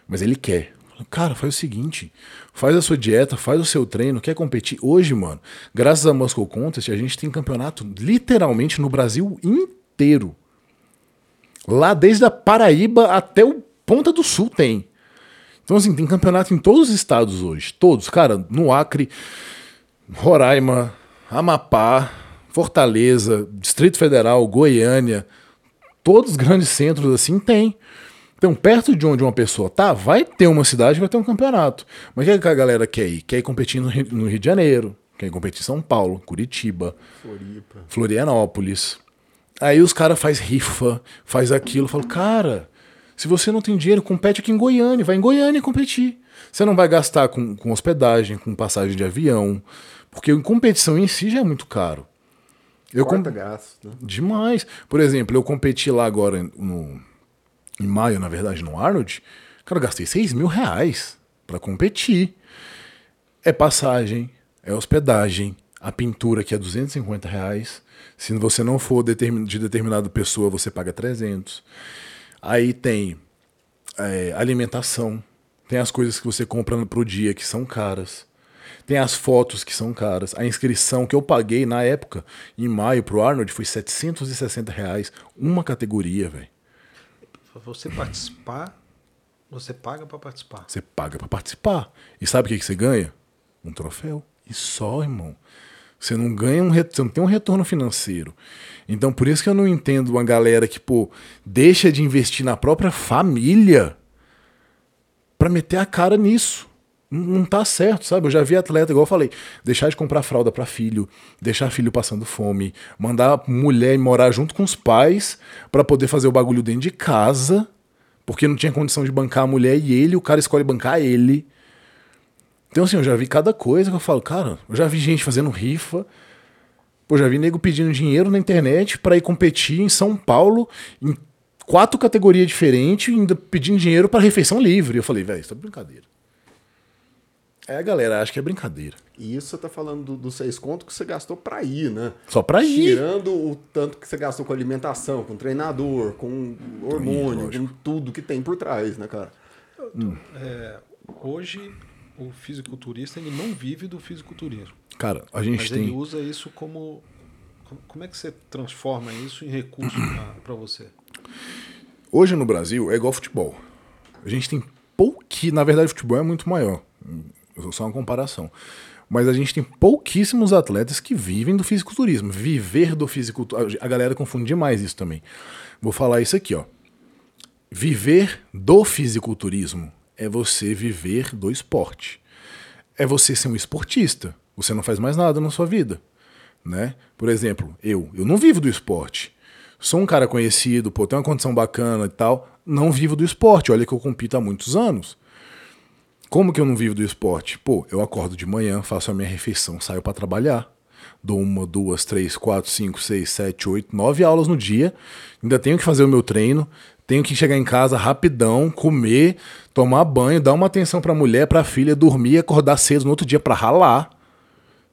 mas ele quer. Cara, faz o seguinte: faz a sua dieta, faz o seu treino, quer competir. Hoje, mano, graças a Moscow Contest, a gente tem campeonato literalmente no Brasil inteiro. Lá desde a Paraíba até o Ponta do Sul tem. Então, assim, tem campeonato em todos os estados hoje. Todos, cara, no Acre, Roraima, Amapá, Fortaleza, Distrito Federal, Goiânia, todos os grandes centros assim tem. Então, perto de onde uma pessoa tá, vai ter uma cidade que vai ter um campeonato. Mas o que a galera quer ir? Quer ir competir no Rio, no Rio de Janeiro, quer ir competir em São Paulo, Curitiba, Floripa. Florianópolis. Aí os caras faz rifa, faz aquilo. Falo, cara, se você não tem dinheiro, compete aqui em Goiânia. Vai em Goiânia competir. Você não vai gastar com, com hospedagem, com passagem de avião. Porque competição em si já é muito caro. Eu Corta com... gasto. Né? Demais. Por exemplo, eu competi lá agora no, em maio, na verdade, no Arnold, cara, eu gastei 6 mil reais para competir. É passagem, é hospedagem, a pintura que é 250 reais. Se você não for de determinada pessoa, você paga 300. Aí tem é, alimentação, tem as coisas que você compra pro dia que são caras. Tem as fotos que são caras. A inscrição que eu paguei na época, em maio, pro Arnold, foi 760 reais. Uma categoria, velho. Pra você participar, você paga para participar. Você paga para participar. E sabe o que, que você ganha? Um troféu. E só, irmão. Você não ganha um você não tem um retorno financeiro. Então, por isso que eu não entendo uma galera que, pô, deixa de investir na própria família para meter a cara nisso não tá certo, sabe? Eu já vi atleta, igual eu falei, deixar de comprar fralda para filho, deixar filho passando fome, mandar mulher morar junto com os pais para poder fazer o bagulho dentro de casa, porque não tinha condição de bancar a mulher e ele, o cara escolhe bancar ele. Então, assim, eu já vi cada coisa que eu falo, cara, eu já vi gente fazendo rifa, pô, já vi nego pedindo dinheiro na internet para ir competir em São Paulo, em quatro categorias diferentes, ainda pedindo dinheiro para refeição livre. Eu falei, velho, isso é brincadeira. É, a galera acha que é brincadeira. E isso você tá falando dos do seis contos que você gastou pra ir, né? Só pra ir. Tirando o tanto que você gastou com alimentação, com treinador, com hormônio, com tudo que tem por trás, né, cara? Hum. É, hoje o fisiculturista ele não vive do fisiculturismo. Cara, a gente Mas tem. ele usa isso como. Como é que você transforma isso em recurso para você? Hoje no Brasil é igual futebol. A gente tem pouquíssimo. Na verdade, o futebol é muito maior. Só uma comparação. Mas a gente tem pouquíssimos atletas que vivem do fisiculturismo. Viver do fisiculturismo. A galera confunde demais isso também. Vou falar isso aqui, ó. Viver do fisiculturismo é você viver do esporte. É você ser um esportista. Você não faz mais nada na sua vida. Né? Por exemplo, eu. Eu não vivo do esporte. Sou um cara conhecido, pô, tenho uma condição bacana e tal. Não vivo do esporte. Olha que eu compito há muitos anos. Como que eu não vivo do esporte? Pô, eu acordo de manhã, faço a minha refeição, saio para trabalhar. Dou uma, duas, três, quatro, cinco, seis, sete, oito, nove aulas no dia. Ainda tenho que fazer o meu treino. Tenho que chegar em casa rapidão, comer, tomar banho, dar uma atenção pra mulher, pra filha, dormir, acordar cedo no outro dia para ralar.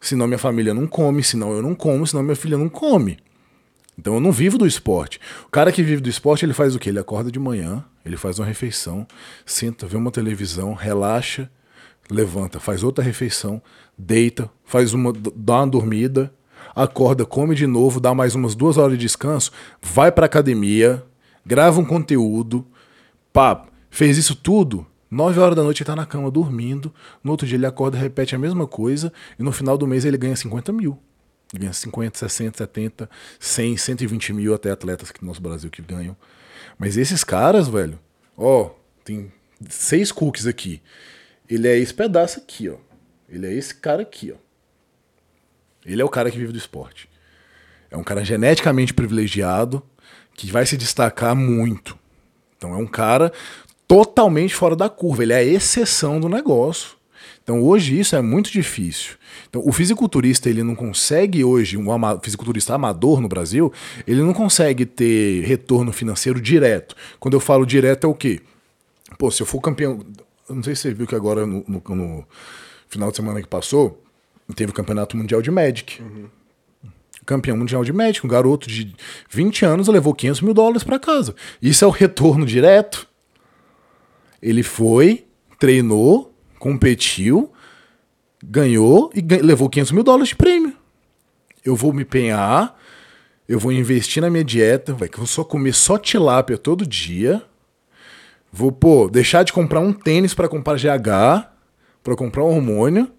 Senão minha família não come, senão eu não como, senão minha filha não come. Então eu não vivo do esporte. O cara que vive do esporte, ele faz o quê? Ele acorda de manhã, ele faz uma refeição, senta, vê uma televisão, relaxa, levanta, faz outra refeição, deita, faz uma, dá uma dormida, acorda, come de novo, dá mais umas duas horas de descanso, vai pra academia, grava um conteúdo, pá, fez isso tudo, nove horas da noite ele tá na cama dormindo, no outro dia ele acorda, repete a mesma coisa, e no final do mês ele ganha 50 mil. Ele ganha 50, 60, 70, 100, 120 mil até atletas aqui no nosso Brasil que ganham. Mas esses caras, velho, ó, tem seis cookies aqui. Ele é esse pedaço aqui, ó. Ele é esse cara aqui, ó. Ele é o cara que vive do esporte. É um cara geneticamente privilegiado que vai se destacar muito. Então é um cara totalmente fora da curva. Ele é a exceção do negócio. Então hoje isso é muito difícil. Então o fisiculturista ele não consegue hoje, um ama fisiculturista amador no Brasil, ele não consegue ter retorno financeiro direto. Quando eu falo direto é o quê? Pô, se eu for campeão, não sei se você viu que agora no, no, no final de semana que passou, teve o campeonato mundial de Magic. Uhum. Campeão mundial de Magic, um garoto de 20 anos levou 500 mil dólares para casa. Isso é o retorno direto. Ele foi, treinou, competiu, ganhou e levou 500 mil dólares de prêmio. Eu vou me empenhar, eu vou investir na minha dieta, vai, que eu vou só comer só tilápia todo dia. Vou, pô, deixar de comprar um tênis para comprar GH, para comprar um hormônio.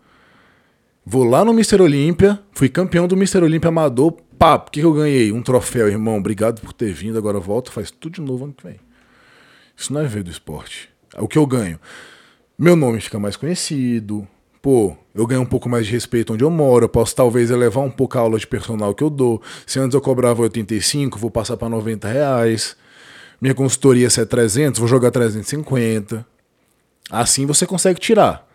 Vou lá no Mr. Olímpia, fui campeão do Mr. Olímpia amador. Pá, o que, que eu ganhei? Um troféu, irmão. Obrigado por ter vindo. Agora volta, faz tudo de novo ano que vem. Isso não é ver do esporte. O que eu ganho? Meu nome fica mais conhecido. Pô, eu ganho um pouco mais de respeito onde eu moro. Eu posso talvez elevar um pouco a aula de personal que eu dou. Se antes eu cobrava 85, vou passar para 90 reais. Minha consultoria se é 300, vou jogar 350. Assim você consegue tirar.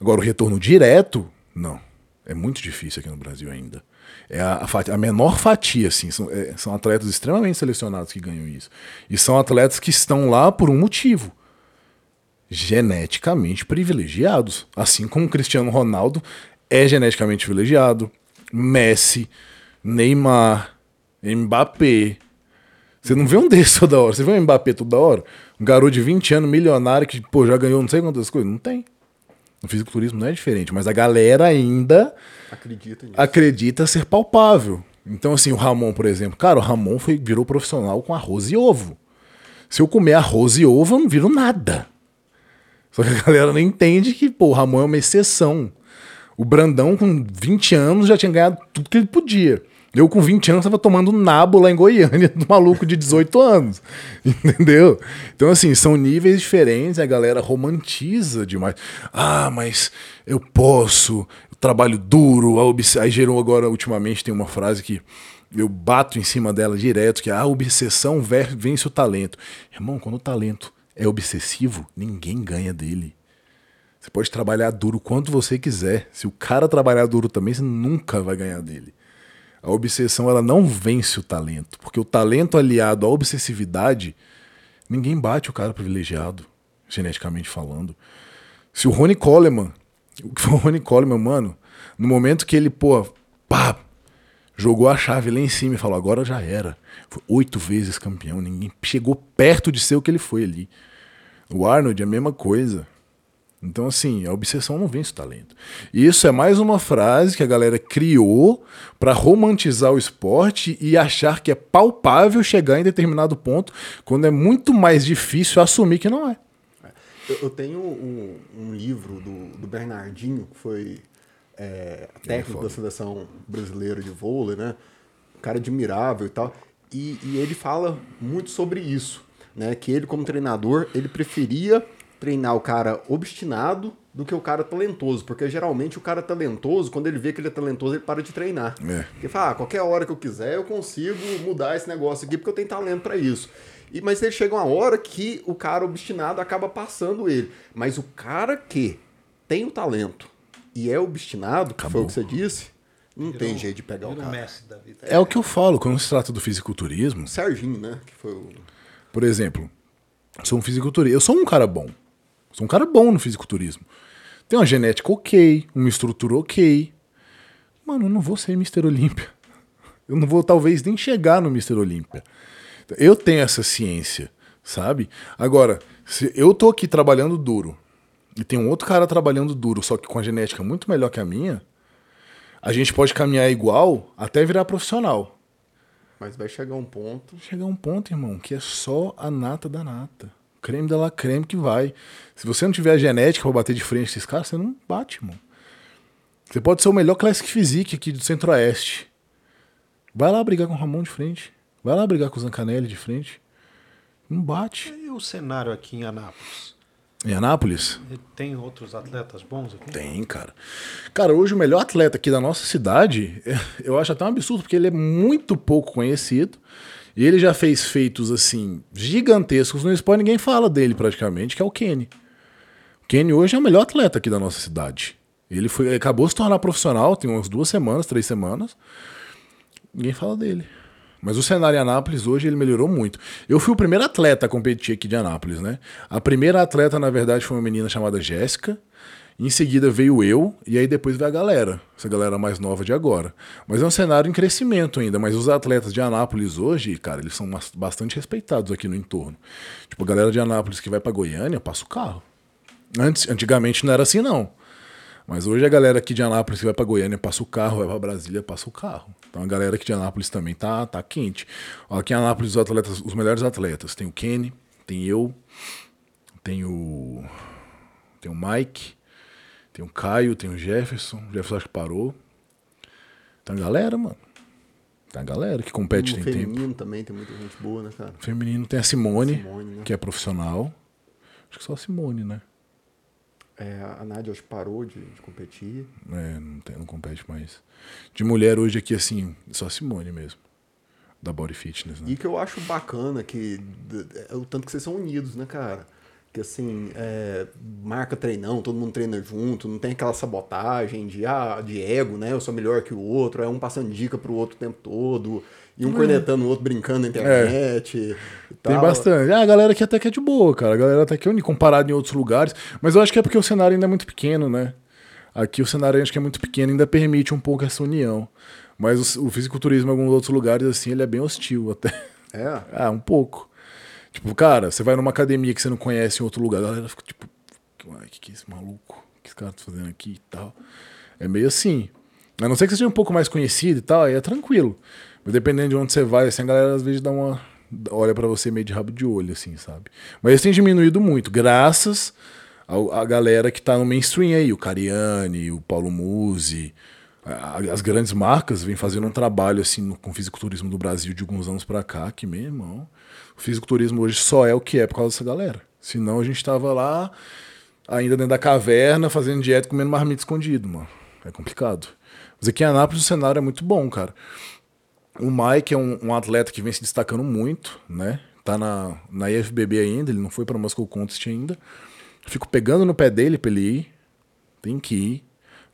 Agora, o retorno direto, não. É muito difícil aqui no Brasil ainda. É a, a, a menor fatia, assim. São, é, são atletas extremamente selecionados que ganham isso. E são atletas que estão lá por um motivo geneticamente privilegiados. Assim como Cristiano Ronaldo é geneticamente privilegiado, Messi, Neymar, Mbappé. Você não vê um desses toda hora. Você vê um Mbappé toda hora? Um garoto de 20 anos, milionário, que pô, já ganhou não sei quantas coisas. Não tem. No fisiculturismo não é diferente, mas a galera ainda acredita, nisso. acredita ser palpável. Então, assim, o Ramon, por exemplo, cara, o Ramon foi, virou profissional com arroz e ovo. Se eu comer arroz e ovo, eu não viro nada. Só que a galera não entende que, pô, o Ramon é uma exceção. O Brandão, com 20 anos, já tinha ganhado tudo que ele podia. Eu, com 20 anos, estava tomando nabo lá em Goiânia, do maluco de 18 anos. Entendeu? Então, assim, são níveis diferentes, a galera romantiza demais. Ah, mas eu posso, eu trabalho duro. Aí gerou agora, ultimamente, tem uma frase que eu bato em cima dela direto, que é a obsessão vence o talento. Irmão, quando o talento é obsessivo, ninguém ganha dele. Você pode trabalhar duro quanto você quiser. Se o cara trabalhar duro também, você nunca vai ganhar dele. A obsessão ela não vence o talento, porque o talento aliado à obsessividade, ninguém bate o cara privilegiado, geneticamente falando. Se o Rony Coleman, o que foi o Rony Coleman, mano, no momento que ele, pô, pá, jogou a chave lá em cima e falou: agora já era. Foi oito vezes campeão, ninguém chegou perto de ser o que ele foi ali. O Arnold é a mesma coisa. Então, assim, a obsessão não vence o talento. E isso é mais uma frase que a galera criou para romantizar o esporte e achar que é palpável chegar em determinado ponto, quando é muito mais difícil assumir que não é. Eu, tenho um, um livro do, do, Bernardinho, que foi é, técnico da seleção brasileira de vôlei, né? Um cara admirável e tal. E, e ele fala muito sobre isso, né? Que ele, como treinador, ele preferia treinar o cara obstinado do que o cara talentoso. Porque geralmente o cara talentoso, quando ele vê que ele é talentoso, ele para de treinar. É. Ele fala, ah, qualquer hora que eu quiser, eu consigo mudar esse negócio aqui, porque eu tenho talento para isso. E, mas ele chega uma hora que o cara obstinado acaba passando ele. Mas o cara que tem o talento e é obstinado, que foi o que você disse, não virou, tem jeito de pegar o cara. É o que eu falo quando se trata do fisiculturismo. Serginho, né? Que foi o... Por exemplo, sou um fisiculturista. Eu sou um cara bom. Sou um cara bom no fisiculturismo. Tenho uma genética ok, uma estrutura ok. Mano, eu não vou ser Mr. Olímpia. Eu não vou, talvez, nem chegar no Mr. Olímpia. Eu tenho essa ciência, sabe? Agora, se eu tô aqui trabalhando duro e tem um outro cara trabalhando duro, só que com a genética muito melhor que a minha, a gente pode caminhar igual até virar profissional. Mas vai chegar um ponto. Chegar um ponto, irmão, que é só a nata da nata creme da la creme que vai. Se você não tiver a genética para bater de frente com esses caras, você não bate, mano. Você pode ser o melhor Classic Physique aqui do Centro-Oeste. Vai lá brigar com o Ramon de frente. Vai lá brigar com o Zancanelli de frente. Não bate. E o cenário aqui em Anápolis? Em Anápolis? Tem outros atletas bons aqui? Tem, cara. Cara, hoje o melhor atleta aqui da nossa cidade, eu acho até um absurdo, porque ele é muito pouco conhecido. E ele já fez feitos assim gigantescos no esporte, ninguém fala dele praticamente, que é o Kenny. O Kenny hoje é o melhor atleta aqui da nossa cidade. Ele foi, acabou de se tornar profissional, tem umas duas semanas, três semanas. Ninguém fala dele. Mas o cenário em Anápolis hoje ele melhorou muito. Eu fui o primeiro atleta a competir aqui de Anápolis, né? A primeira atleta, na verdade, foi uma menina chamada Jéssica. Em seguida veio eu, e aí depois veio a galera, essa galera mais nova de agora. Mas é um cenário em crescimento ainda, mas os atletas de Anápolis hoje, cara, eles são bastante respeitados aqui no entorno. Tipo, a galera de Anápolis que vai para Goiânia passa o carro. Antes, antigamente não era assim, não. Mas hoje a galera aqui de Anápolis que vai para Goiânia passa o carro, vai para Brasília passa o carro. Então a galera aqui de Anápolis também tá, tá quente. Aqui em Anápolis os atletas, os melhores atletas, tem o Kenny, tem eu, tem o tem o Mike, tem o Caio, tem o Jefferson. O Jefferson acho que parou. Tem a galera, mano. Tem a galera que compete tem feminino tempo. Feminino também tem muita gente boa, né, cara? Feminino tem a Simone, Simone né? que é profissional. Acho que só a Simone, né? É, a Nádia acho que parou de, de competir. É, não, tem, não compete mais. De mulher hoje aqui, assim, só Simone mesmo. Da Body Fitness, né? E que eu acho bacana que é o tanto que vocês são unidos, né, cara? que assim, é, marca treinão, todo mundo treina junto, não tem aquela sabotagem de, ah, de ego, né? Eu sou melhor que o outro, é um passando dica pro outro o tempo todo, e um é. cornetando o outro brincando na internet. É. Tem bastante. Ah, a galera aqui até que é de boa, cara. A galera até que é comparado em outros lugares. Mas eu acho que é porque o cenário ainda é muito pequeno, né? Aqui o cenário acho que é muito pequeno, ainda permite um pouco essa união. Mas o, o fisiculturismo em alguns outros lugares, assim, ele é bem hostil até. É? ah, um pouco. Tipo, cara, você vai numa academia que você não conhece em outro lugar, a galera fica tipo, o que, que é esse maluco? O que esse cara tá fazendo aqui e tal? É meio assim. A não ser que você seja um pouco mais conhecido e tal, aí é tranquilo. Mas dependendo de onde você vai, assim, a galera às vezes dá uma. olha para você meio de rabo de olho, assim, sabe? Mas isso tem diminuído muito, graças à galera que tá no mainstream aí, o Cariani, o Paulo Musi. As grandes marcas vêm fazendo um trabalho assim no, com o fisiculturismo do Brasil de alguns anos para cá, que, meu irmão, o fisiculturismo hoje só é o que é por causa dessa galera. Senão a gente tava lá, ainda dentro da caverna, fazendo dieta, comendo marmita escondido, mano. É complicado. Mas aqui em Anápolis o cenário é muito bom, cara. O Mike é um, um atleta que vem se destacando muito, né? Tá na, na IFBB ainda, ele não foi para Moscow Contest ainda. Fico pegando no pé dele pra ele ir. Tem que ir.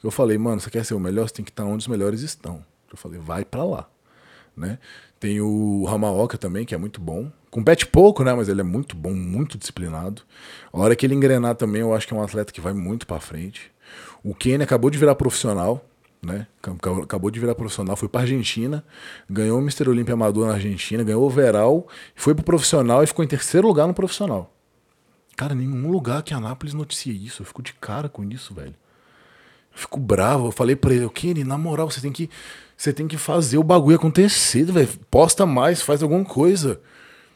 Eu falei, mano, você quer ser o melhor? Você tem que estar onde os melhores estão. Eu falei, vai para lá, né? Tem o Ramaoka também, que é muito bom. Compete pouco, né? Mas ele é muito bom, muito disciplinado. A hora que ele engrenar também, eu acho que é um atleta que vai muito para frente. O Kenny acabou de virar profissional, né? Acabou de virar profissional, foi para Argentina, ganhou o Mr. Olímpia Amador na Argentina, ganhou o overall, foi pro profissional e ficou em terceiro lugar no profissional. Cara, nenhum lugar que Anápolis noticia isso. Eu fico de cara com isso, velho. Eu fico bravo. Eu falei pra ele, Kenny, na moral, você tem que. Você tem que fazer o bagulho acontecer, velho. Posta mais, faz alguma coisa.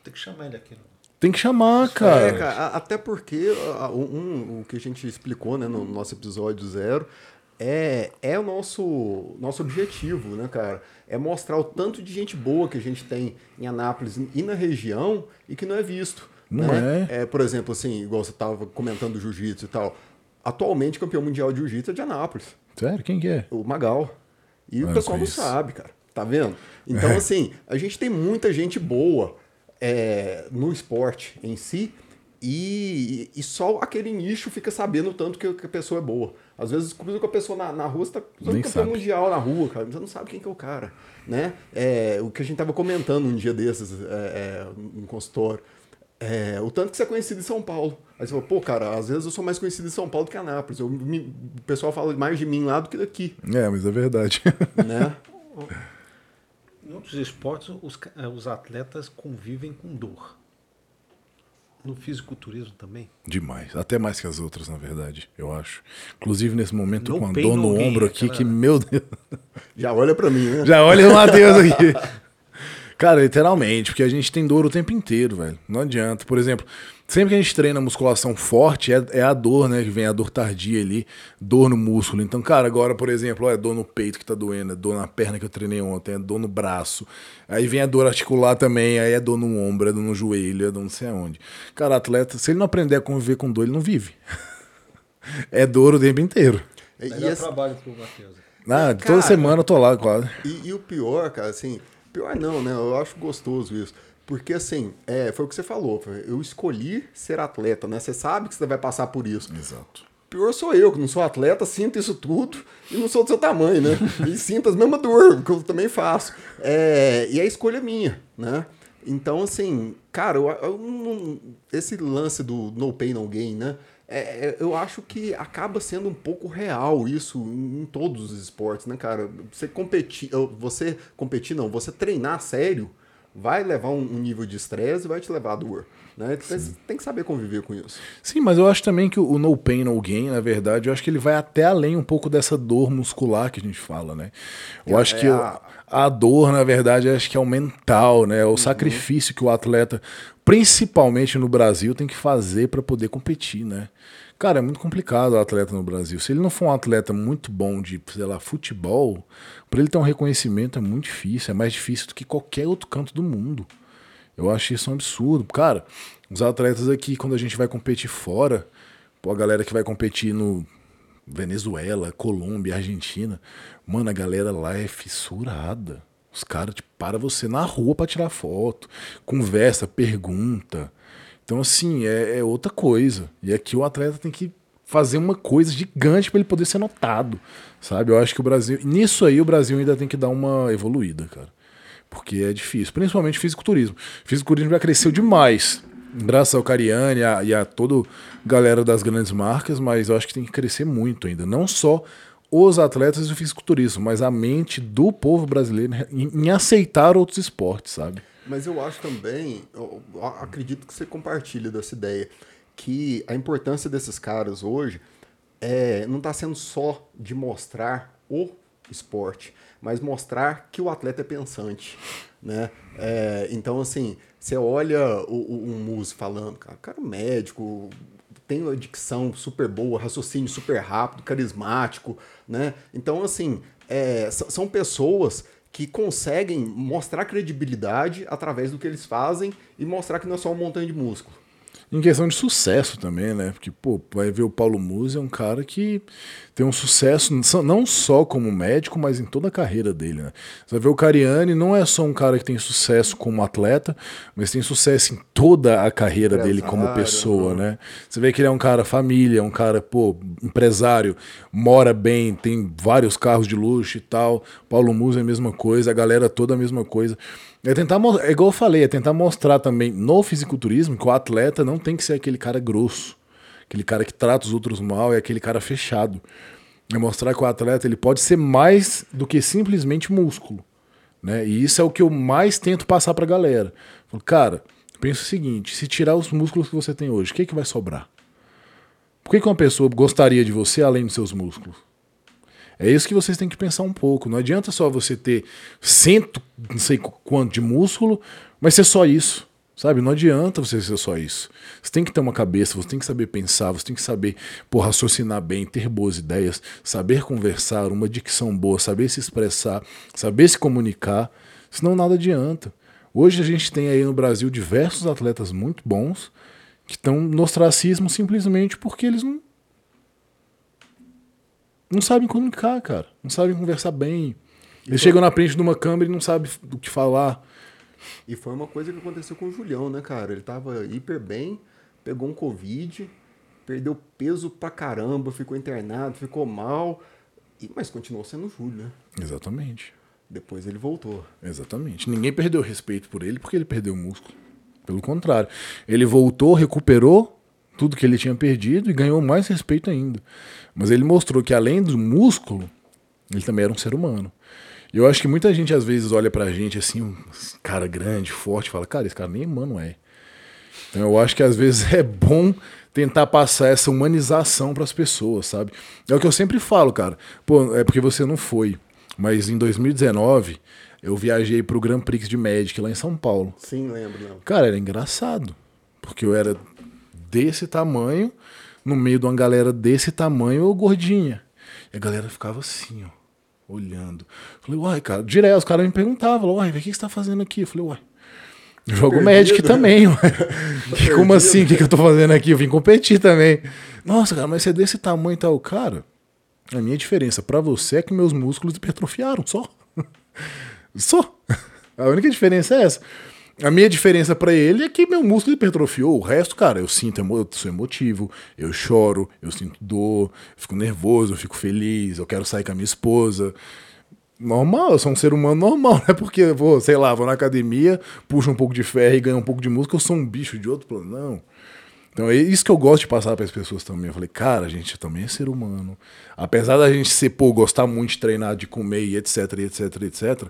Tem que chamar ele aqui. Né? Tem que chamar, cara. É, cara, até porque um, um, o que a gente explicou né, no nosso episódio zero é, é o nosso, nosso objetivo, né, cara? É mostrar o tanto de gente boa que a gente tem em Anápolis e na região e que não é visto. Não né? é? é? Por exemplo, assim, igual você estava comentando do jiu-jitsu e tal. Atualmente, campeão mundial de jiu-jitsu é de Anápolis. Sério? Quem que é? O Magal. E o pessoal não sabe, cara. Tá vendo? Então, é. assim, a gente tem muita gente boa é, no esporte em si e, e, só aquele nicho fica sabendo tanto que, que a pessoa é boa. Às vezes, cruza com a pessoa na, na rua, você tá cruzando campeão mundial na rua, cara. Você não sabe quem que é o cara, né? É, o que a gente tava comentando um dia desses, é, é, no consultório. É, o tanto que você é conhecido em São Paulo. Aí você fala, pô, cara, às vezes eu sou mais conhecido em São Paulo do que em Anápolis. Eu, me, o pessoal fala mais de mim lá do que daqui. É, mas é verdade. Né? Em outros esportes, os, eh, os atletas convivem com dor. No fisiculturismo também? Demais. Até mais que as outras, na verdade, eu acho. Inclusive, nesse momento, no com a dor no ombro aqui, aquela... que, meu Deus. Já olha para mim, né? Já olha o Matheus aqui. Cara, literalmente, porque a gente tem dor o tempo inteiro, velho. Não adianta. Por exemplo, sempre que a gente treina musculação forte, é, é, a dor, né? Que vem a dor tardia ali, dor no músculo. Então, cara, agora, por exemplo, ó, é dor no peito que tá doendo, é dor na perna que eu treinei ontem, é dor no braço. Aí vem a dor articular também, aí é dor no ombro, é dor no joelho, é dor não sei aonde. Cara, atleta, se ele não aprender a conviver com dor, ele não vive. é dor o tempo inteiro. E, e esse... trabalho pro Matheus. Ah, toda semana eu tô lá quase. E, e o pior, cara, assim, Pior não, né? Eu acho gostoso isso. Porque, assim, é, foi o que você falou. Eu escolhi ser atleta, né? Você sabe que você vai passar por isso. Exato. Pior sou eu, que não sou atleta, sinto isso tudo e não sou do seu tamanho, né? e sinto as mesmas dor, que eu também faço. É, e a escolha é minha, né? Então, assim, cara, eu, eu, esse lance do no pain, no gain, né? É, é, eu acho que acaba sendo um pouco real isso em, todos os esportes, né, cara? Você competir, você competir não, você treinar sério vai levar um, nível de estresse e vai te levar a dor. Né? Você tem que saber conviver com isso. Sim, mas eu acho também que o no pain, no gain, na verdade, eu acho que ele vai até além um pouco dessa dor muscular que a gente fala, né? Eu é, acho que a... a... dor, na verdade, acho que é o mental, né? O uhum. sacrifício que o atleta, principalmente no Brasil, tem que fazer para poder competir, né? Cara, é muito complicado o atleta no Brasil. Se ele não for um atleta muito bom de, sei lá, futebol, para ele ter um reconhecimento é muito difícil. É mais difícil do que qualquer outro canto do mundo. Eu acho isso um absurdo. Cara, os atletas aqui, quando a gente vai competir fora, pô, a galera que vai competir no Venezuela, Colômbia, Argentina, mano, a galera lá é fissurada. Os caras, tipo, para você na rua para tirar foto, conversa, pergunta. Então, assim, é, é, outra coisa. E aqui o atleta tem que fazer uma coisa gigante para ele poder ser notado, sabe? Eu acho que o Brasil. Nisso aí, o Brasil ainda tem que dar uma evoluída, cara. Porque é difícil. Principalmente fisiculturismo. Fisiculturismo já cresceu demais. Graças ao Cariani e a, e a toda galera das grandes marcas, mas eu acho que tem que crescer muito ainda. Não só os atletas do fisiculturismo, mas a mente do povo brasileiro em, em aceitar outros esportes, sabe? Mas eu acho também, eu acredito que você compartilha dessa ideia, que a importância desses caras hoje é, não está sendo só de mostrar o esporte, mas mostrar que o atleta é pensante, né? É, então, assim, você olha o, o, um músico falando, cara, cara é médico, tem uma dicção super boa, raciocínio super rápido, carismático, né? Então, assim, é, são pessoas que conseguem mostrar credibilidade através do que eles fazem e mostrar que não é só um montanha de músculo. Em questão de sucesso também, né? Porque, pô, vai ver o Paulo Musi é um cara que tem um sucesso não só como médico, mas em toda a carreira dele, né? Você vai ver o Cariani não é só um cara que tem sucesso como atleta, mas tem sucesso em toda a carreira dele como pessoa, né? Você vê que ele é um cara família, um cara, pô, empresário, mora bem, tem vários carros de luxo e tal. Paulo Musi é a mesma coisa, a galera toda a mesma coisa. É tentar é igual eu falei, é tentar mostrar também no fisiculturismo que o atleta não tem que ser aquele cara grosso, aquele cara que trata os outros mal, é aquele cara fechado. É mostrar que o atleta ele pode ser mais do que simplesmente músculo, né? E isso é o que eu mais tento passar pra galera. Cara, Pensa o seguinte: se tirar os músculos que você tem hoje, o que, que vai sobrar? Por que, que uma pessoa gostaria de você além dos seus músculos? É isso que vocês têm que pensar um pouco. Não adianta só você ter cento, não sei quanto de músculo, mas ser só isso. Sabe? Não adianta você ser só isso. Você tem que ter uma cabeça, você tem que saber pensar, você tem que saber por raciocinar bem, ter boas ideias, saber conversar, uma dicção boa, saber se expressar, saber se comunicar. Senão nada adianta. Hoje a gente tem aí no Brasil diversos atletas muito bons que estão no ostracismo simplesmente porque eles não. Não sabem comunicar, cara. Não sabem conversar bem. Eles chegam na frente de uma câmera e não sabem do que falar. E foi uma coisa que aconteceu com o Julião, né, cara? Ele tava hiper bem, pegou um Covid, perdeu peso pra caramba, ficou internado, ficou mal, e, mas continuou sendo o Júlio, né? Exatamente. Depois ele voltou. Exatamente. Ninguém perdeu respeito por ele porque ele perdeu o músculo. Pelo contrário. Ele voltou, recuperou tudo que ele tinha perdido e ganhou mais respeito ainda. Mas ele mostrou que além do músculo, ele também era um ser humano. Eu acho que muita gente às vezes olha pra gente assim, um cara grande, forte, fala, cara, esse cara nem humano é. Então eu acho que às vezes é bom tentar passar essa humanização para as pessoas, sabe? É o que eu sempre falo, cara. Pô, é porque você não foi. Mas em 2019, eu viajei pro Grand Prix de Magic lá em São Paulo. Sim, lembro, não. Cara, era engraçado. Porque eu era desse tamanho, no meio de uma galera desse tamanho, eu gordinha. E a galera ficava assim, ó olhando. Falei, uai, cara, direto, os caras me perguntavam, uai, o que, você tá fazendo aqui? Eu falei, uai, jogo Perdido. Magic também, uai. Como assim? O que, que eu tô fazendo aqui? Eu vim competir também. Nossa, cara, mas você é desse tamanho e tal. Cara, a minha diferença para você é que meus músculos hipertrofiaram, só. só. A única diferença é essa. A minha diferença para ele é que meu músculo hipertrofiou. O resto, cara, eu sinto, eu sou emotivo, eu choro, eu sinto dor, fico nervoso, eu fico feliz, eu quero sair com a minha esposa. Normal, eu sou um ser humano normal, não é porque eu vou, sei lá, vou na academia, puxo um pouco de ferro e ganho um pouco de músculo, eu sou um bicho de outro plano. Não. Então é isso que eu gosto de passar para as pessoas também. Eu falei, cara, a gente também é ser humano. Apesar da gente ser, pô, gostar muito de treinar, de comer e etc, etc, etc,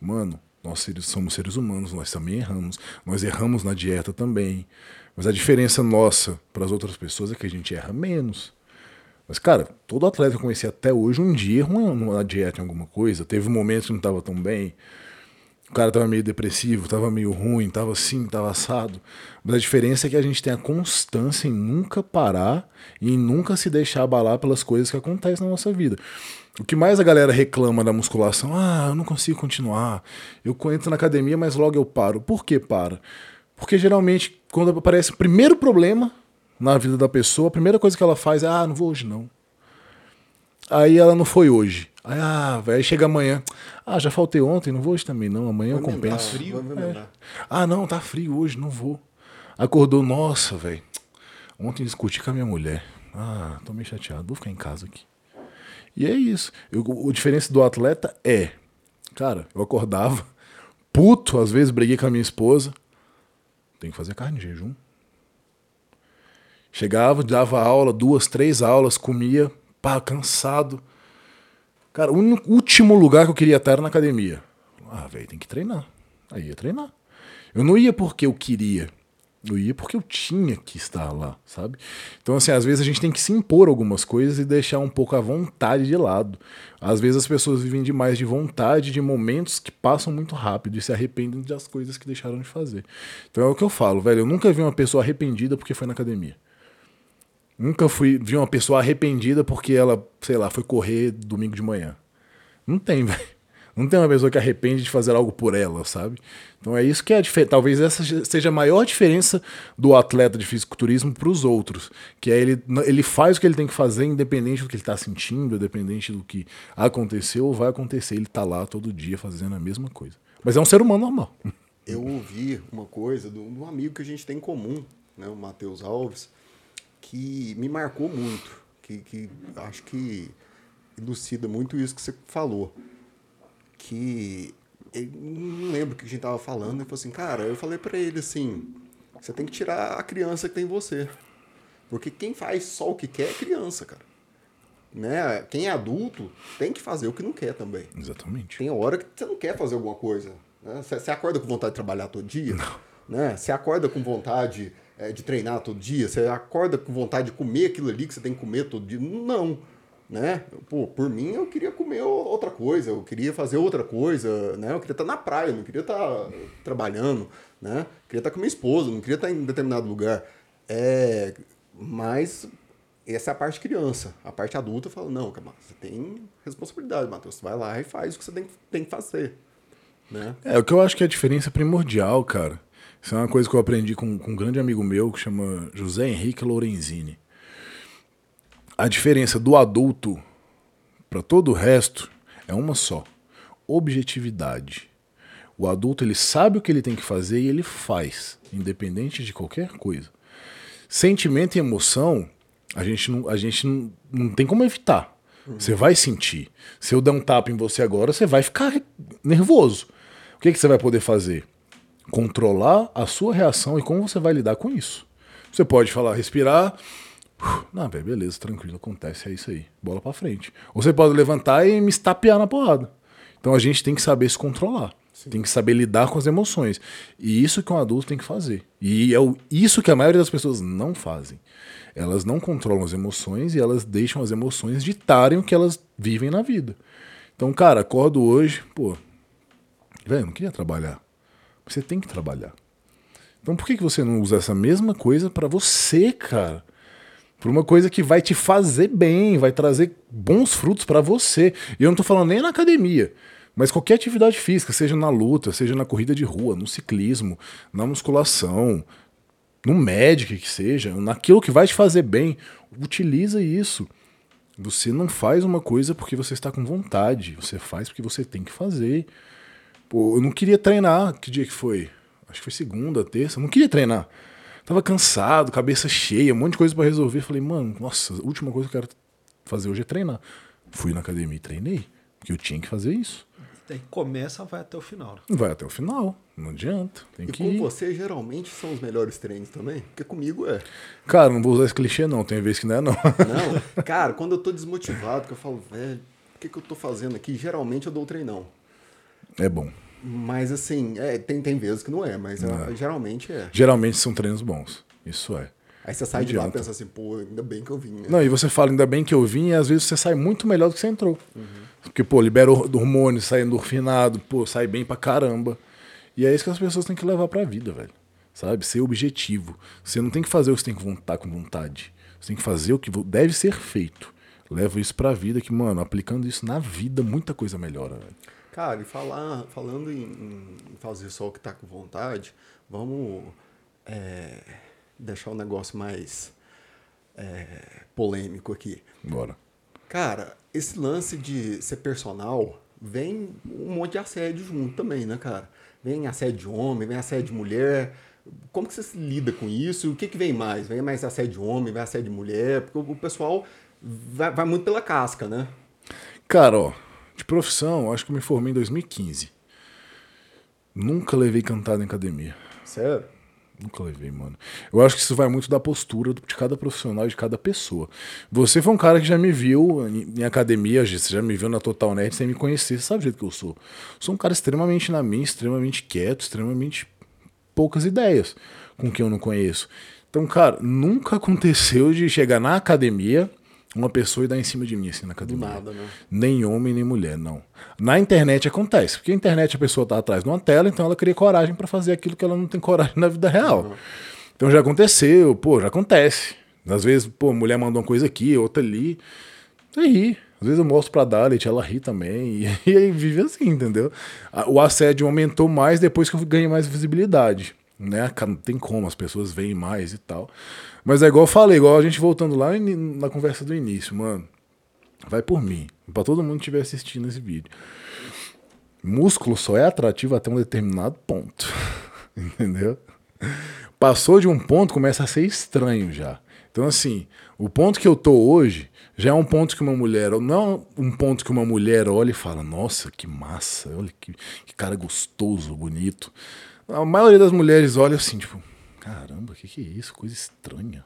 mano, nós somos seres humanos, nós também erramos. Nós erramos na dieta também. Mas a diferença nossa para as outras pessoas é que a gente erra menos. Mas, cara, todo atleta que eu conheci até hoje, um dia errou na dieta em alguma coisa. Teve um momento que não estava tão bem. O cara estava meio depressivo, estava meio ruim, estava assim, estava assado. Mas a diferença é que a gente tem a constância em nunca parar e em nunca se deixar abalar pelas coisas que acontecem na nossa vida. O que mais a galera reclama da musculação? Ah, eu não consigo continuar. Eu entro na academia, mas logo eu paro. Por que para? Porque geralmente, quando aparece o primeiro problema na vida da pessoa, a primeira coisa que ela faz é: ah, não vou hoje não. Aí ela não foi hoje. Aí, ah, aí chega amanhã. Ah, já faltei ontem, não vou hoje também não. Amanhã eu compenso. Frio, é. Ah, não, tá frio hoje, não vou. Acordou, nossa, velho. Ontem discuti com a minha mulher. Ah, tô meio chateado, vou ficar em casa aqui. E é isso. Eu, a diferença do atleta é, cara, eu acordava, puto, às vezes briguei com a minha esposa. Tem que fazer carne de jejum. Chegava, dava aula, duas, três aulas, comia, pá, cansado. Cara, o último lugar que eu queria estar era na academia. Ah, velho, tem que treinar. Aí ia treinar. Eu não ia porque eu queria. Eu ia porque eu tinha que estar lá, sabe? Então, assim, às vezes a gente tem que se impor algumas coisas e deixar um pouco a vontade de lado. Às vezes as pessoas vivem demais de vontade, de momentos que passam muito rápido e se arrependem das coisas que deixaram de fazer. Então é o que eu falo, velho. Eu nunca vi uma pessoa arrependida porque foi na academia. Nunca fui, vi uma pessoa arrependida porque ela, sei lá, foi correr domingo de manhã. Não tem, velho. Não tem uma pessoa que arrepende de fazer algo por ela, sabe? Então é isso que é a diferença. Talvez essa seja a maior diferença do atleta de fisiculturismo para os outros. Que é ele, ele faz o que ele tem que fazer, independente do que ele está sentindo, independente do que aconteceu ou vai acontecer. Ele está lá todo dia fazendo a mesma coisa. Mas é um ser humano normal. Eu ouvi uma coisa de um amigo que a gente tem em comum, né, o Matheus Alves, que me marcou muito. Que, que acho que elucida muito isso que você falou que não lembro o que a gente tava falando, ele falou assim, cara, eu falei para ele assim, você tem que tirar a criança que tem em você. Porque quem faz só o que quer é criança, cara. Né? Quem é adulto tem que fazer o que não quer também. Exatamente. Tem hora que você não quer fazer alguma coisa. Né? Você, você acorda com vontade de trabalhar todo dia? Não. Né? Você acorda com vontade é, de treinar todo dia? Você acorda com vontade de comer aquilo ali que você tem que comer todo dia? Não. Né? Pô, por mim, eu queria comer outra coisa, eu queria fazer outra coisa, né? Eu queria estar na praia, não queria estar trabalhando, né? Eu queria estar com minha esposa, não queria estar em determinado lugar. É, mas essa é a parte criança. A parte adulta fala, não, você tem responsabilidade, Matheus. Vai lá e faz o que você tem, tem que fazer. Né? É, o que eu acho que é a diferença primordial, cara. Isso é uma coisa que eu aprendi com, com um grande amigo meu que chama José Henrique Lorenzini. A diferença do adulto para todo o resto é uma só: objetividade. O adulto ele sabe o que ele tem que fazer e ele faz, independente de qualquer coisa. Sentimento e emoção, a gente não, a gente não, não tem como evitar. Você vai sentir. Se eu der um tapa em você agora, você vai ficar nervoso. O que, que você vai poder fazer? Controlar a sua reação e como você vai lidar com isso. Você pode falar, respirar. Não, velho, beleza, tranquilo, acontece, é isso aí. Bola pra frente. Ou você pode levantar e me estapear na porrada. Então a gente tem que saber se controlar. Sim. Tem que saber lidar com as emoções. E isso que um adulto tem que fazer. E é isso que a maioria das pessoas não fazem. Elas não controlam as emoções e elas deixam as emoções ditarem o que elas vivem na vida. Então, cara, acordo hoje, pô, velho, não queria trabalhar. Você tem que trabalhar. Então, por que, que você não usa essa mesma coisa para você, cara? Por uma coisa que vai te fazer bem, vai trazer bons frutos para você. E eu não tô falando nem na academia. Mas qualquer atividade física, seja na luta, seja na corrida de rua, no ciclismo, na musculação, no médico que seja, naquilo que vai te fazer bem, utiliza isso. Você não faz uma coisa porque você está com vontade, você faz porque você tem que fazer. Pô, eu não queria treinar, que dia que foi? Acho que foi segunda, terça, eu não queria treinar. Tava cansado, cabeça cheia, um monte de coisa para resolver. Falei, mano, nossa, a última coisa que eu quero fazer hoje é treinar. Fui na academia e treinei, porque eu tinha que fazer isso. Daí começa, vai até o final. Né? Vai até o final, não adianta. Tem e que com ir. você, geralmente, são os melhores treinos também? Porque comigo é. Cara, não vou usar esse clichê não, tem vezes que não é não. Não, cara, quando eu tô desmotivado, que eu falo, velho, o que, que eu tô fazendo aqui? Geralmente eu dou o treinão. É bom. Mas assim, é, tem, tem vezes que não é, mas é. geralmente é. Geralmente são treinos bons, isso é. Aí você sai de lá e pensa assim, pô, ainda bem que eu vim. Né? Não, e você fala, ainda bem que eu vim, e às vezes você sai muito melhor do que você entrou. Uhum. Porque, pô, libera hormônio, sai endorfinado, pô, sai bem pra caramba. E é isso que as pessoas têm que levar pra vida, velho. Sabe? Ser objetivo. Você não tem que fazer o que você tem que estar com vontade. Você tem que fazer o que deve ser feito. Leva isso pra vida, que, mano, aplicando isso na vida, muita coisa melhora, velho. Cara, e falar, falando em, em fazer só o que tá com vontade, vamos é, deixar o um negócio mais é, polêmico aqui. Bora. Cara, esse lance de ser personal vem um monte de assédio junto também, né, cara? Vem assédio de homem, vem assédio de mulher. Como que você se lida com isso? O que, que vem mais? Vem mais assédio de homem, vem assédio de mulher? Porque o pessoal vai, vai muito pela casca, né? Cara, ó, de profissão, acho que eu me formei em 2015. Nunca levei cantada em academia. Sério? Nunca levei, mano. Eu acho que isso vai muito da postura de cada profissional e de cada pessoa. Você foi um cara que já me viu em academia, você já me viu na Total Net sem me conhecer, você sabe o jeito que eu sou. Sou um cara extremamente na minha, extremamente quieto, extremamente poucas ideias com quem eu não conheço. Então, cara, nunca aconteceu de chegar na academia uma pessoa e dar em cima de mim, assim, na academia. Do nada, né? Nem homem, nem mulher, não. Na internet acontece, porque a internet a pessoa tá atrás de uma tela, então ela cria coragem para fazer aquilo que ela não tem coragem na vida real. Uhum. Então já aconteceu, pô, já acontece. Às vezes, pô, mulher manda uma coisa aqui, outra ali. Você ri. Às vezes eu mostro pra Dalit, ela ri também. E, e aí vive assim, entendeu? O assédio aumentou mais depois que eu ganhei mais visibilidade. Né? Não tem como, as pessoas veem mais e tal. Mas é igual eu falei, igual a gente voltando lá na conversa do início, mano. Vai por mim. Pra todo mundo que estiver assistindo esse vídeo. Músculo só é atrativo até um determinado ponto. Entendeu? Passou de um ponto, começa a ser estranho já. Então, assim, o ponto que eu tô hoje já é um ponto que uma mulher, não um ponto que uma mulher olha e fala: Nossa, que massa, olha que, que cara gostoso, bonito. A maioria das mulheres olha assim, tipo, Caramba, o que, que é isso? Coisa estranha.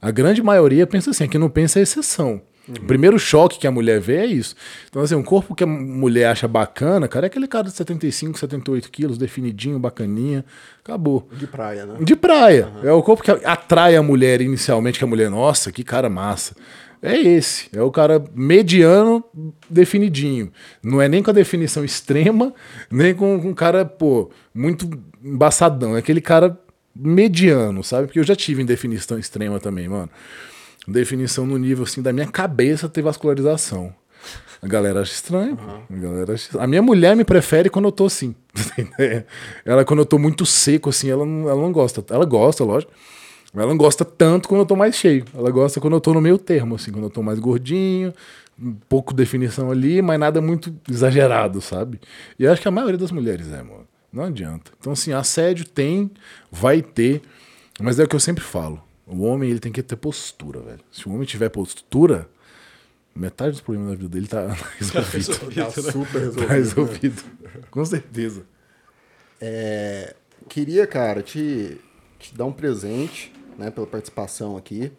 A grande maioria pensa assim, quem não pensa é exceção. O primeiro choque que a mulher vê é isso. Então, assim, um corpo que a mulher acha bacana, cara, é aquele cara de 75, 78 quilos, definidinho, bacaninha. Acabou. De praia, né? De praia. É o corpo que atrai a mulher inicialmente, que a mulher, nossa, que cara massa. É esse. É o cara mediano, definidinho. Não é nem com a definição extrema, nem com um cara, pô, muito embaçadão. É aquele cara mediano, sabe? Porque eu já tive em definição extrema também, mano definição no nível assim da minha cabeça ter vascularização. A galera acha estranho. Uhum. A, galera acha... a minha mulher me prefere quando eu tô assim. ela, quando eu tô muito seco, assim, ela não, ela não gosta. Ela gosta, lógico. Ela não gosta tanto quando eu tô mais cheio. Ela gosta quando eu tô no meio termo, assim, quando eu tô mais gordinho, um pouco definição ali, mas nada muito exagerado, sabe? E eu acho que a maioria das mulheres é, mano. Não adianta. Então, assim, assédio tem, vai ter, mas é o que eu sempre falo. O homem ele tem que ter postura, velho. Se o homem tiver postura, metade dos problemas da vida dele tá resolvido. Tá, tá super resolvido. Tá resolvido. Né? Com certeza. É, queria, cara, te, te dar um presente, né, pela participação aqui.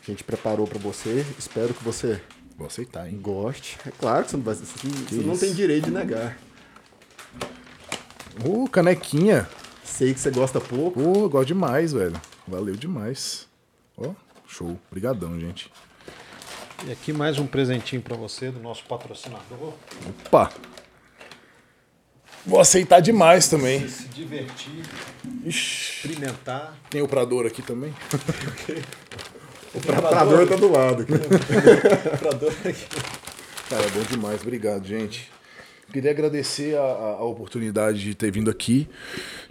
A gente preparou para você. Espero que você Vou aceitar, hein? Goste. É claro que você não, vai, você, você não tem direito de negar. Ô, uh, canequinha. Sei que você gosta pouco. Ô, uh, gosto demais, velho. Valeu demais. Ó, show. Obrigadão, gente. E aqui mais um presentinho para você do nosso patrocinador. Opa! Vou aceitar demais também. Se, se divertir, Ixi. experimentar. Tem o Prador aqui também? o Prador tá do lado aqui. o Prador aqui. Cara, é bom demais. Obrigado, gente. Queria agradecer a, a oportunidade de ter vindo aqui.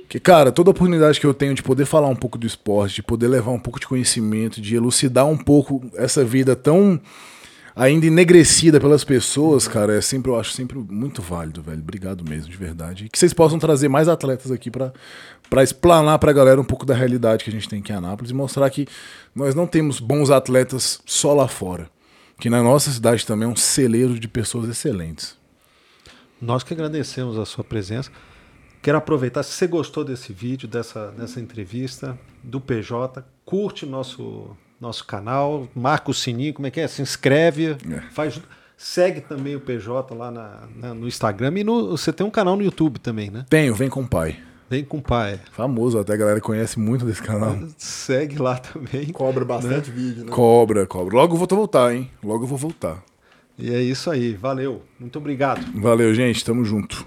Que, cara, toda oportunidade que eu tenho de poder falar um pouco do esporte, de poder levar um pouco de conhecimento, de elucidar um pouco essa vida tão ainda enegrecida pelas pessoas, cara, é sempre, eu acho sempre muito válido, velho. Obrigado mesmo, de verdade. E que vocês possam trazer mais atletas aqui para para explanar pra galera um pouco da realidade que a gente tem aqui em Anápolis e mostrar que nós não temos bons atletas só lá fora. Que na nossa cidade também é um celeiro de pessoas excelentes. Nós que agradecemos a sua presença. Quero aproveitar, se você gostou desse vídeo, dessa, dessa entrevista, do PJ, curte nosso, nosso canal, marca o sininho, como é que é? Se inscreve, é. faz, segue também o PJ lá na, na, no Instagram e no, você tem um canal no YouTube também, né? Tenho, vem com o pai. Vem com o pai. Famoso, até a galera conhece muito desse canal. Segue lá também. Cobra bastante né? vídeo, né? Cobra, cobra. Logo eu vou voltar, hein? Logo eu vou voltar. E é isso aí. Valeu. Muito obrigado. Valeu, gente. Tamo junto.